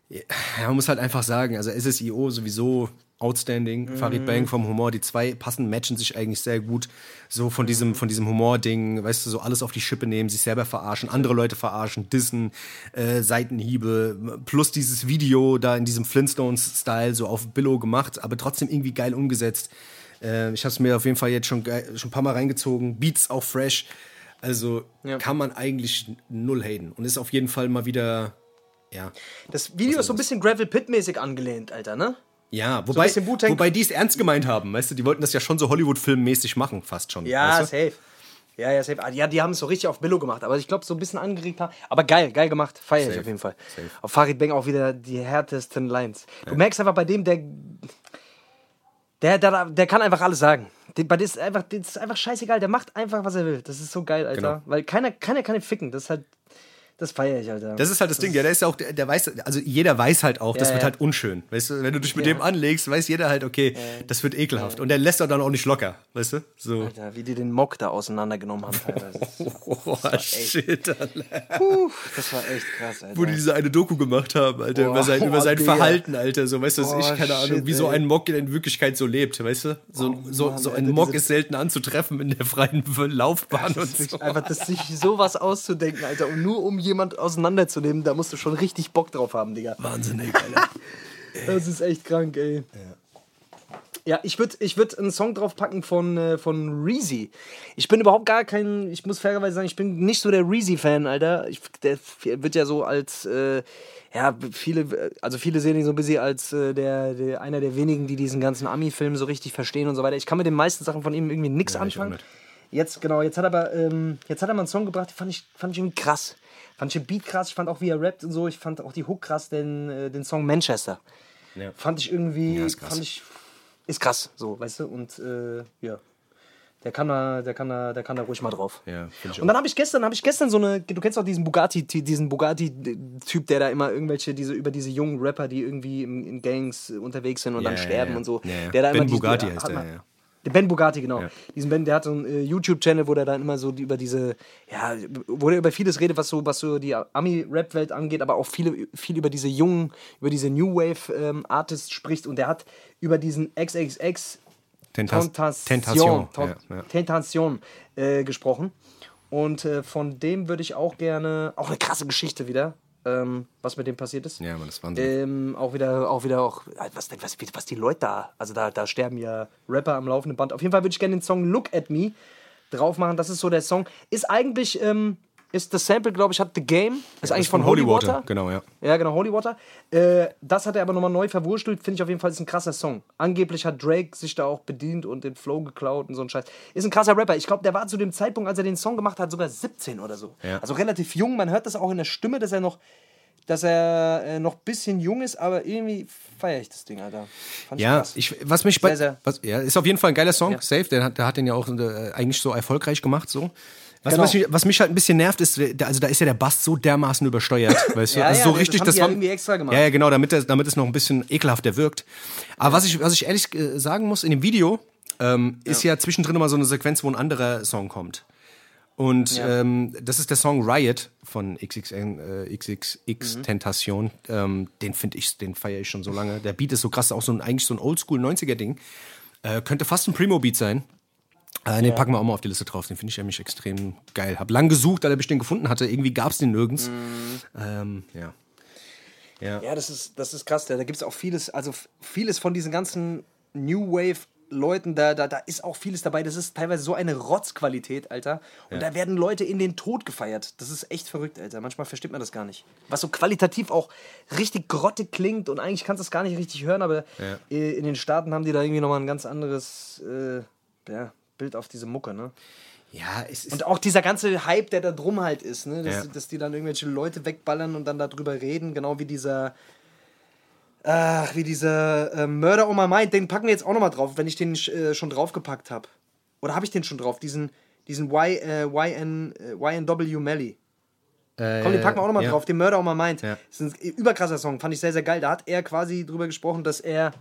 ja, man muss halt einfach sagen, also SSIO sowieso outstanding. Mhm. Farid Bang vom Humor, die zwei passen, matchen sich eigentlich sehr gut. So von diesem, von diesem Humor-Ding, weißt du, so alles auf die Schippe nehmen, sich selber verarschen, andere Leute verarschen, dissen, äh, Seitenhiebe, plus dieses Video da in diesem Flintstones-Style so auf Billo gemacht, aber trotzdem irgendwie geil umgesetzt. Äh, ich habe es mir auf jeden Fall jetzt schon, schon ein paar Mal reingezogen. Beats auch fresh. Also Ja. kann man eigentlich null haten. Und ist auf jeden Fall mal wieder, ja. Das Video ist so ein bisschen Gravel Pit-mäßig angelehnt, Alter, ne? Ja, wobei, Wu-Tang- wobei die es ernst gemeint haben, weißt du, die wollten das ja schon so Hollywood-Film-mäßig machen, fast schon. Ja, weißt du? safe. Ja, ja, safe. Ah, Ja, die haben es so richtig auf Billo gemacht, aber ich glaube, so ein bisschen angeregt haben. Aber geil, geil gemacht. Feier ich auf jeden Fall. safe. Auf Farid Bang auch wieder die härtesten Lines. Du merkst einfach bei dem, der. Der, der, der kann einfach alles sagen. Bei dem ist einfach, das ist einfach scheißegal. Der macht einfach, was er will. Das ist so geil, Alter. Genau. Weil keiner, keiner kann ihn ficken. Das ist halt. Das feiere ich, Alter. Das ist halt das Ding, ja, der ist ja auch, der, der weiß, also jeder weiß halt auch, das Ja, wird ja. halt unschön. Weißt du, wenn du dich mit Ja. dem anlegst, weiß jeder halt, okay, das wird ekelhaft. Und der lässt er dann auch nicht locker, weißt du? So. Alter, wie die den Mock da auseinandergenommen haben. teilweise. Oh, shit, Alter. Puh, das war echt krass, Alter. Wo die diese eine Doku gemacht haben, Alter, Boah, über sein, über sein Digga. Verhalten, Alter, so, weißt du, Boah, ich, keine Ahnung, shit, wie so ey. ein Mock in Wirklichkeit so lebt, weißt du? So, Oh, so, Mann, so ein Alter, Mock ist selten anzutreffen in der freien Laufbahn und Das so. einfach, das sich sowas auszudenken, Alter. Und nur um jemand auseinanderzunehmen, da musst du schon richtig Bock drauf haben, Digga. Wahnsinnig, Alter. Das ist echt krank, ey. Ja, ich würde ich würd einen Song draufpacken von, äh, von Reezy. Ich bin überhaupt gar kein, ich muss fairerweise sagen, ich bin nicht so der Reezy-Fan, Alter. Ich, der wird ja so als, äh, ja, viele, also viele sehen ihn so ein bisschen als äh, der, der, einer der wenigen, die diesen ganzen Ami-Film so richtig verstehen und so weiter. Ich kann mit den meisten Sachen von ihm irgendwie nichts Ja, anfangen. Jetzt, genau, jetzt hat er aber, ähm, jetzt hat er mal einen Song gebracht, den fand ich, fand ich irgendwie krass. Fand ich den Beat krass, ich fand auch, wie er rappt und so, ich fand auch die Hook krass, den, äh, den Song Manchester. Ja. Fand ich irgendwie, Ja, ist krass. fand ich, ist krass, so, weißt du, und äh, ja. Der kann da, der kann da, der kann da ruhig mal drauf. Ja, Und dann habe ich gestern, habe ich gestern so eine, du kennst auch diesen Bugatti, diesen Bugatti-Typ, der da immer irgendwelche, diese, über diese jungen Rapper, die irgendwie in, in Gangs unterwegs sind und Ja, dann ja, sterben und so. Ja. Der da Ben immer Bugatti hat heißt der, ja. Der Ben Bugatti, genau. Ja. Diesen Ben, der hat so einen äh, YouTube-Channel, wo der dann immer so die, über diese, ja, wo der über vieles redet, was so, was so die Ami-Rap-Welt angeht, aber auch viele, viel über diese jungen, über diese New Wave-Artists spricht und der hat über diesen XXX Tentas Tentation, Tentation. Ja, ja. Tentation äh, gesprochen. Und äh, von dem würde ich auch gerne, auch eine krasse Geschichte wieder, ähm, was mit dem passiert ist. ja, man, das Wahnsinn. Ähm, auch wieder, auch wieder, auch, was, was, was die Leute da, also da, da sterben ja Rapper am laufenden Band. Auf jeden Fall würde ich gerne den Song Look at Me drauf machen. Das ist so der Song. Ist eigentlich, ähm, ist das Sample, glaube ich, hat The Game. Ist eigentlich von, Holy Water. Genau, ja. Ja, genau, Holy Water. Äh, das hat er aber nochmal neu verwurstelt. Finde ich auf jeden Fall, ist ein krasser Song. Angeblich hat Drake sich da auch bedient und den Flow geklaut und so ein Scheiß. Ist ein krasser Rapper. Ich glaube, der war zu dem Zeitpunkt, als er den Song gemacht hat, sogar 17 oder so. Ja. Also relativ jung. Man hört das auch in der Stimme, dass er noch, dass er äh, noch ein bisschen jung ist, aber irgendwie feiere ich das Ding, Alter. Fand Ja, krass. ich, was mich bei, Sehr, sehr. Was, ja, ist auf jeden Fall ein geiler Song, Ja. safe. Der hat, der hat den ja auch äh, eigentlich so erfolgreich gemacht, so. Was, Genau. was, mich, was mich halt ein bisschen nervt, ist, der- also da ist ja der Bass so dermaßen übersteuert, weißt du? Ja, also ja, so das richtig, haben das ja war irgendwie extra gemacht. Ja, ja, genau, damit, das, damit es noch ein bisschen ekelhafter wirkt. Aber was ich, was ich ehrlich äh, sagen muss, in dem Video ähm, ist ja zwischendrin immer so eine Sequenz, wo ein anderer Song kommt. Und Ja. ähm, das ist der Song Riot von XXN, äh, XXX Mhm. Tentation. Ähm, den finde ich, den feiere ich schon so lange. Der Beat ist so krass, auch so ein, eigentlich so ein Oldschool 90er-Ding. Äh, könnte fast ein Primo-Beat sein. Äh, den packen wir auch mal auf die Liste drauf. Den finde ich nämlich extrem geil. Hab lang gesucht, als ich den gefunden hatte. Irgendwie gab es den nirgends. Mhm. Ähm, ja. Ja. Ja, das ist, das ist krass. Da, da gibt es auch vieles, also vieles von diesen ganzen New Wave. Leuten, da, da, da ist auch vieles dabei. Das ist teilweise so eine Rotzqualität, Alter. Und da werden Leute in den Tod gefeiert. Das ist echt verrückt, Alter. Manchmal versteht man das gar nicht. Was so qualitativ auch richtig grottig klingt und eigentlich kannst du es gar nicht richtig hören, aber Ja. in den Staaten haben die da irgendwie nochmal ein ganz anderes äh, ja, Bild auf diese Mucke, ne? Ja, es ist. Und auch dieser ganze Hype, der da drum halt ist, ne? Dass, Ja. dass die dann irgendwelche Leute wegballern und dann darüber reden, genau wie dieser. Ach, wie dieser äh, Murder on My Mind, den packen wir jetzt auch nochmal drauf, wenn ich den äh, schon draufgepackt habe. Oder habe ich den schon drauf? Diesen, diesen y, äh, YN, äh, YNW Melly. Komm, den packen wir auch nochmal ja. drauf, den Murder on My Mind. Ja. Das ist ein überkrasser Song, fand ich sehr, sehr geil. Da hat er quasi drüber gesprochen, dass er,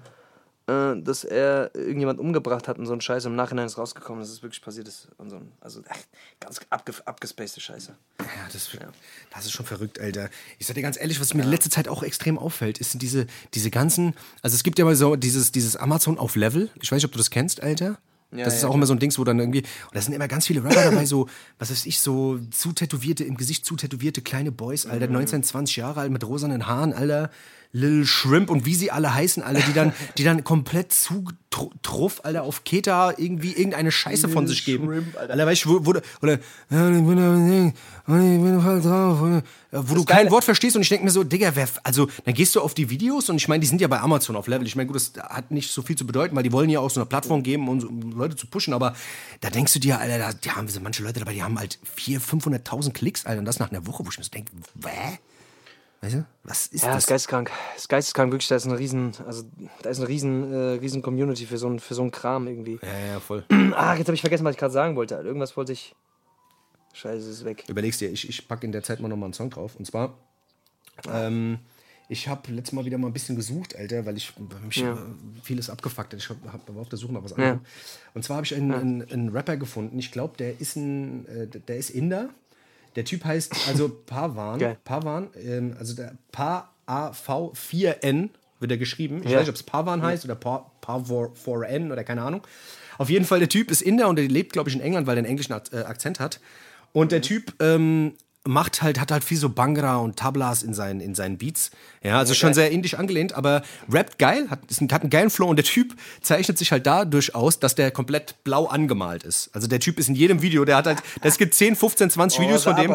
äh, dass er irgendjemand umgebracht hat und so ein Scheiß. Im Nachhinein ist rausgekommen, dass es wirklich passiert ist. Und so ein, also ach, ganz abge, abgespacede Scheiße. Ja, das, das ist schon verrückt, Alter. Ich sag dir ganz ehrlich, was mir in letzter Zeit auch extrem auffällt, ist diese, diese ganzen, also es gibt ja mal so dieses, dieses Amazon auf Level. Ich weiß nicht, ob du das kennst, Alter. Ja, das ist ja, auch immer so ein Dings, wo dann irgendwie, und da sind immer ganz viele Rapper dabei, so, was weiß ich, so zu tätowierte, im Gesicht zu tätowierte kleine Boys, Alter, Mhm. 19, 20 Jahre alt, mit rosanen Haaren, Alter, Lil Shrimp und wie sie alle heißen, Alter, die dann, die dann komplett zu tr- truff, Alter, auf Keta irgendwie irgendeine Scheiße von sich geben. Shrimp, Alter. Alter, weißt du, wo, wo, oder, ja, ich bin da, ich bin voll drauf, oder, wo du kein. Wort verstehst und ich denke mir so, Digga, wer, also dann gehst du auf die Videos und ich meine, die sind ja bei Amazon auf Level. Ich meine, gut, das hat nicht so viel zu bedeuten, weil die wollen ja auch so eine Plattform geben, um, Leute zu pushen, aber da denkst du dir, Alter, da die haben so manche Leute dabei, die haben halt 400.000, 500.000 Klicks, Alter, und das nach einer Woche, wo ich mir so denke, hä? Weißt du, was ist Ja, das das? ist geisteskrank. Das ist geisteskrank, wirklich. Da ist eine riesen, also da ist eine riesen, äh, riesen Community für so ein, für so einen Kram irgendwie. Ja, ja, voll. Ah, jetzt habe ich vergessen, was ich gerade sagen wollte. Irgendwas wollte ich. Scheiße, es ist weg. Überlegst dir, ich, ich packe in der Zeit mal nochmal einen Song drauf. Und zwar, ähm, ich habe letztes Mal wieder mal ein bisschen gesucht, Alter, weil ich mich Ja. äh, vieles abgefuckt hat. Ich hab, hab, war auf der Suche nach was anderem. Und zwar habe ich einen, einen, einen Rapper gefunden. Ich glaube, der ist ein, äh, der ist Inder. Der Typ heißt also Pavan. Geil. Pavan, ähm, also der P-A-V-4-N wird er geschrieben. Ich Ja. weiß nicht, ob es Pavan heißt oder Pa- Pavor-4N oder keine Ahnung. Auf jeden Fall, der Typ ist Inder und der lebt, glaube ich, in England, weil er einen englischen äh, Akzent hat. Und der Typ ähm, macht halt, hat halt viel so Bangra und Tablas in seinen, in seinen Beats. Ja, also schon sehr indisch angelehnt, aber rappt geil, hat, ist hat einen geilen Flow und der Typ zeichnet sich halt dadurch aus, dass der komplett blau angemalt ist. Also der Typ ist in jedem Video, der hat halt, es gibt 10, 15, 20 Oh, Videos von dem.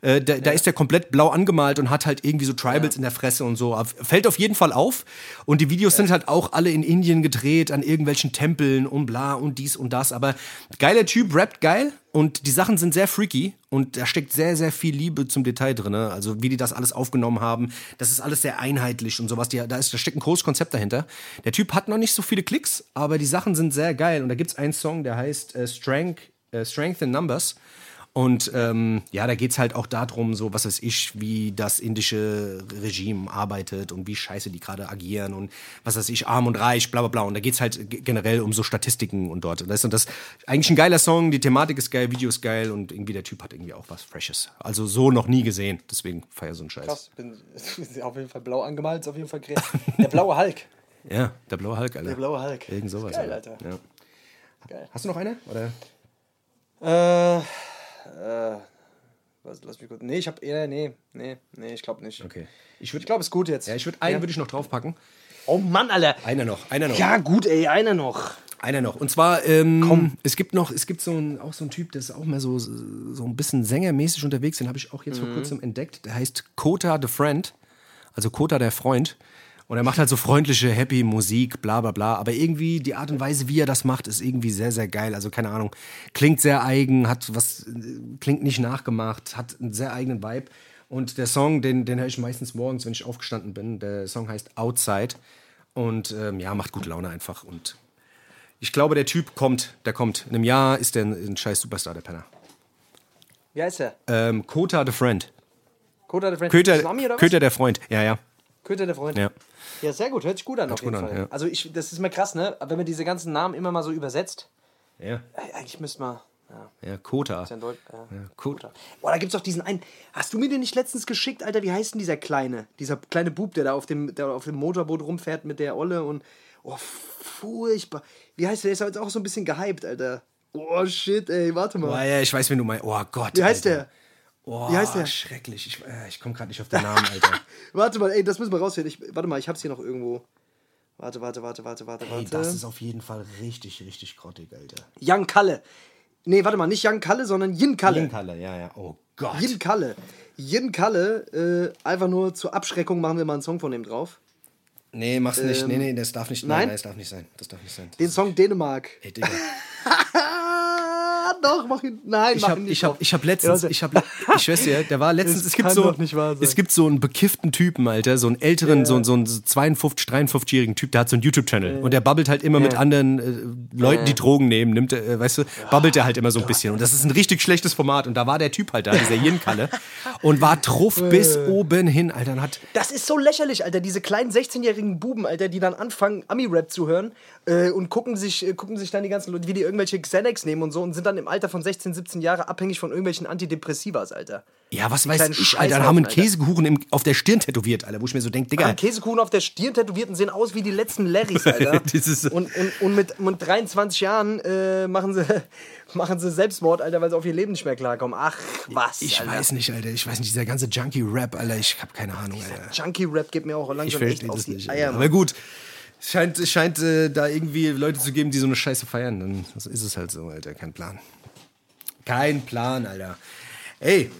Äh, da, da ist der komplett blau angemalt und hat halt irgendwie so Tribals in der Fresse und so. Fällt auf jeden Fall auf. Und die Videos sind halt auch alle in Indien gedreht, an irgendwelchen Tempeln und bla und dies und das. Aber geiler Typ, rappt geil. Und die Sachen sind sehr freaky und da steckt sehr, sehr viel Liebe zum Detail drin. Also wie die das alles aufgenommen haben. Das ist alles sehr einheitlich und sowas. Die, da, ist, da steckt ein großes Konzept dahinter. Der Typ hat noch nicht so viele Klicks, aber die Sachen sind sehr geil. Und da gibt es einen Song, der heißt äh, Strength, äh, Strength in Numbers. Und ähm, ja, da geht es halt auch darum, so was weiß ich, wie das indische Regime arbeitet und wie scheiße die gerade agieren und was weiß ich, arm und reich, bla bla bla. Und da geht es halt generell um so Statistiken und dort. Und das ist das eigentlich ein geiler Song, die Thematik ist geil, Video ist geil und irgendwie der Typ hat irgendwie auch was Freshes. Also so noch nie gesehen. Deswegen feier so einen Scheiß. Krass, bin auf jeden Fall blau angemalt, ist auf jeden Fall kreativ. Der blaue Hulk. Ja, der blaue Hulk, Alter. Der blaue Hulk. Irgend sowas. Geil, Alter. Ja. Geil. Hast du noch eine? Oder? Äh, äh, was, lass mich kurz. Nee, ich hab eher, nee, nee, nee, ich glaube nicht. Okay. Ich, würd, ich glaube, es ist gut jetzt. Ja, ich würde einen Ja. würde ich noch draufpacken. Oh Mann, Alter. Einer noch, einer noch. Ja, gut, ey, einer noch. Einer noch. Und zwar, ähm, es gibt noch, es gibt so ein, auch so einen Typ, der ist auch mehr so, so ein bisschen sängermäßig unterwegs. Den habe ich auch jetzt vor kurzem entdeckt. Der heißt Kota the Friend. Also Kota der Freund. Und er macht halt so freundliche, happy Musik, bla bla bla. Aber irgendwie die Art und Weise, wie er das macht, ist irgendwie sehr, sehr geil. Also keine Ahnung. Klingt sehr eigen, hat was, äh, klingt nicht nachgemacht, hat einen sehr eigenen Vibe. Und der Song, den, den höre ich meistens morgens, wenn ich aufgestanden bin. Der Song heißt Outside. Und ähm, ja, macht gute Laune einfach. Und ich glaube, der Typ kommt, der kommt. In einem Jahr ist der ein, ein scheiß Superstar, der Penner. Wie heißt der? Ähm, Kota the Friend. Köter der Freund. Köter? Köter der Freund. Ja, ja. Köter der Freund. Ja. Ja, sehr gut, hört sich gut an auf gut jeden an, Fall. ja. Also ich, das ist mir krass, ne? Wenn man diese ganzen Namen immer mal so übersetzt, Ja, eigentlich müsste man, ja, ja Kota. ja in Deutsch, ja. Kota. Boah, da gibt's doch diesen einen, hast du mir den nicht letztens geschickt, Alter, wie heißt denn dieser Kleine? Dieser kleine Bub, der da auf dem, der auf dem Motorboot rumfährt mit der Olle und, oh, furchtbar. Wie heißt der? Der ist jetzt auch so ein bisschen gehypt, Alter. Oh, shit, ey, warte mal. Oh, ja, ich weiß, wen du meinst. Oh Gott. Wie heißt Alter. der? Oh, Wie heißt der? Schrecklich. Ich, äh, ich komme gerade nicht auf den Namen, Alter. Warte mal, ey, das müssen wir rausfinden. Ich, warte mal, ich hab's hier noch irgendwo. Warte, warte, warte, warte, warte, Ey, warte. das ist auf jeden Fall richtig, richtig grottig, Alter. Young Kalle. Nee, warte mal, nicht Young Kalle, sondern Yin Kalle. Linkalle, ja, ja. Oh Gott. Yin Kalle. Yin Kalle, äh, einfach nur zur Abschreckung machen wir mal einen Song von dem drauf. Nee, mach's nicht. Ähm, Nee, nee, das darf nicht. nein? Nein, das darf nicht sein. Das darf nicht sein. Den Song Dänemark. Ey, Digga. Doch, mach ihn. Nein, Ich mach hab, ihn nicht ich hab, drauf. ich hab letztens, Ja, ich hab, le- ich schwör's dir, der war letztens, es gibt so, es gibt so einen bekifften Typen, Alter, so einen älteren, so, so einen 52, 53-jährigen Typ, der hat so einen YouTube-Channel und der babbelt halt immer mit anderen äh, Leuten, die Drogen nehmen, nimmt, äh, weißt du, babbelt er halt immer so ein bisschen und das ist ein richtig schlechtes Format und da war der Typ halt da, dieser Yin-Kalle und war truff bis oben hin, Alter, und hat, Das ist so lächerlich, Alter. Diese kleinen 16-jährigen Buben, Alter, die dann anfangen, Ami-Rap zu hören äh, und gucken sich, äh, gucken sich dann die ganzen Leute, wie die irgendwelche Xanax nehmen und so und sind dann im Alter von 16, 17 Jahren abhängig von irgendwelchen Antidepressivas, Alter. ja, was weiß kleinen ich, Alter, haben einen. Käsekuchen im, auf der Stirn tätowiert, Alter, wo ich mir so denke, Digga, Haben Käsekuchen auf der Stirn tätowierten sehen aus wie die letzten Larrys, Alter. Und, und, und mit, mit 23 Jahren äh, machen, sie, machen sie Selbstmord, Alter, weil sie auf ihr Leben nicht mehr klarkommen. Ach, was, ich Alter. weiß nicht, Alter, ich weiß nicht, dieser ganze Junkie-Rap, Alter, ich hab keine Ahnung, Alter. Junkie-Rap geht mir auch Ich langsam echt verstehe auf das die nicht. Eier. Aber gut, es scheint, es scheint äh, da irgendwie Leute zu geben, die so eine Scheiße feiern. Dann das ist es halt so, Alter. Kein Plan. Kein Plan, Alter. Ey,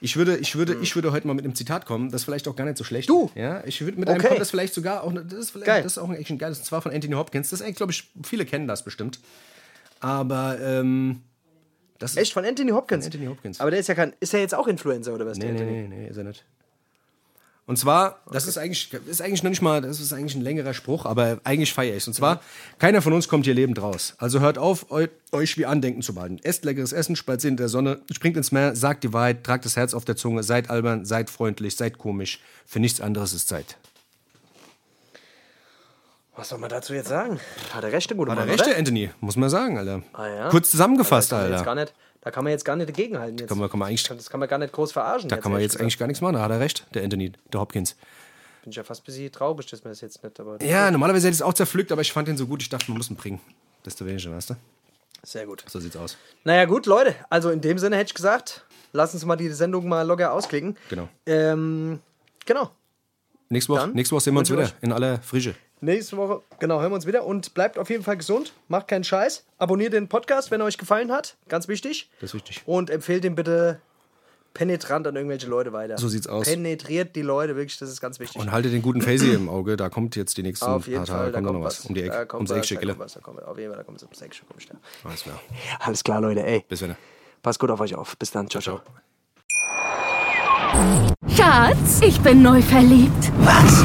ich würde, ich würde, ich würde heute mal mit einem Zitat kommen. Das ist vielleicht auch gar nicht so schlecht. Du? Ja, ich würde mit einem Okay. kommen, das vielleicht sogar auch. Das ist, vielleicht, Geil. das ist auch ein Action geil. Das ist zwar von Anthony Hopkins. Das ist eigentlich, glaube ich, viele kennen das bestimmt. Aber ähm, das Echt von Anthony Hopkins? Anthony Hopkins. Aber der ist ja kein. Ist er jetzt auch Influencer oder was? Nee, der nee, nee, nee, ist er nicht. Und zwar, das ist eigentlich, ist eigentlich noch nicht mal, das ist eigentlich ein längerer Spruch, aber eigentlich feiere ich es. Und zwar, keiner von uns kommt hier lebend raus. Also hört auf, eu, euch wie Andenken zu behalten. Esst leckeres Essen, spaziert in der Sonne, springt ins Meer, sagt die Wahrheit, tragt das Herz auf der Zunge, seid albern, seid freundlich, seid komisch. Für nichts anderes ist Zeit. Was soll man dazu jetzt sagen? Hat er recht, der gute War der Mann, rechte oder? Anthony, muss man sagen, Alter. Ah, ja? Kurz zusammengefasst, jetzt Alter. gar nicht, da kann man jetzt gar nicht dagegenhalten. Jetzt. Kann man, kann man eigentlich, das kann man gar nicht groß verarschen. da kann man jetzt eigentlich gar nichts machen, da hat er recht, der Anthony, der Hopkins. gesagt. Bin ich ja fast ein bisschen traurig, dass man das jetzt nicht. Aber Ja, normalerweise hätte ich es auch zerpflückt, aber ich fand ihn so gut, ich dachte, man muss ihn bringen. Desto weniger, weißt du? Sehr gut. So sieht's aus. Naja, gut, Leute. Also in dem Sinne hätte ich gesagt, lass uns mal die Sendung mal locker ausklicken. Genau. Ähm, genau. Nächste Woche, nächste Woche sehen wir uns wieder ich in aller Frische. Nächste Woche, genau, hören wir uns wieder und bleibt auf jeden Fall gesund, macht keinen Scheiß, abonniert den Podcast, wenn er euch gefallen hat, ganz wichtig. Das ist wichtig. Und empfehlt den bitte penetrant an irgendwelche Leute weiter. So sieht's aus. Penetriert die Leute, wirklich, das ist ganz wichtig. Und haltet den guten Facey im Auge, da kommt jetzt die nächsten auf jeden paar Tage Fall, da kommt da kommt noch was. was. Um die Da Ecke, kommt ums was, Eckstück, da kommt was, da kommt, auf jeden Fall, da kommt es ums Eckstück. komm ich da. Alles klar. Alles klar, Leute, ey. Bis dann. Passt gut auf euch auf. Bis dann. Ciao, ciao. Schatz, ich bin neu verliebt. Was?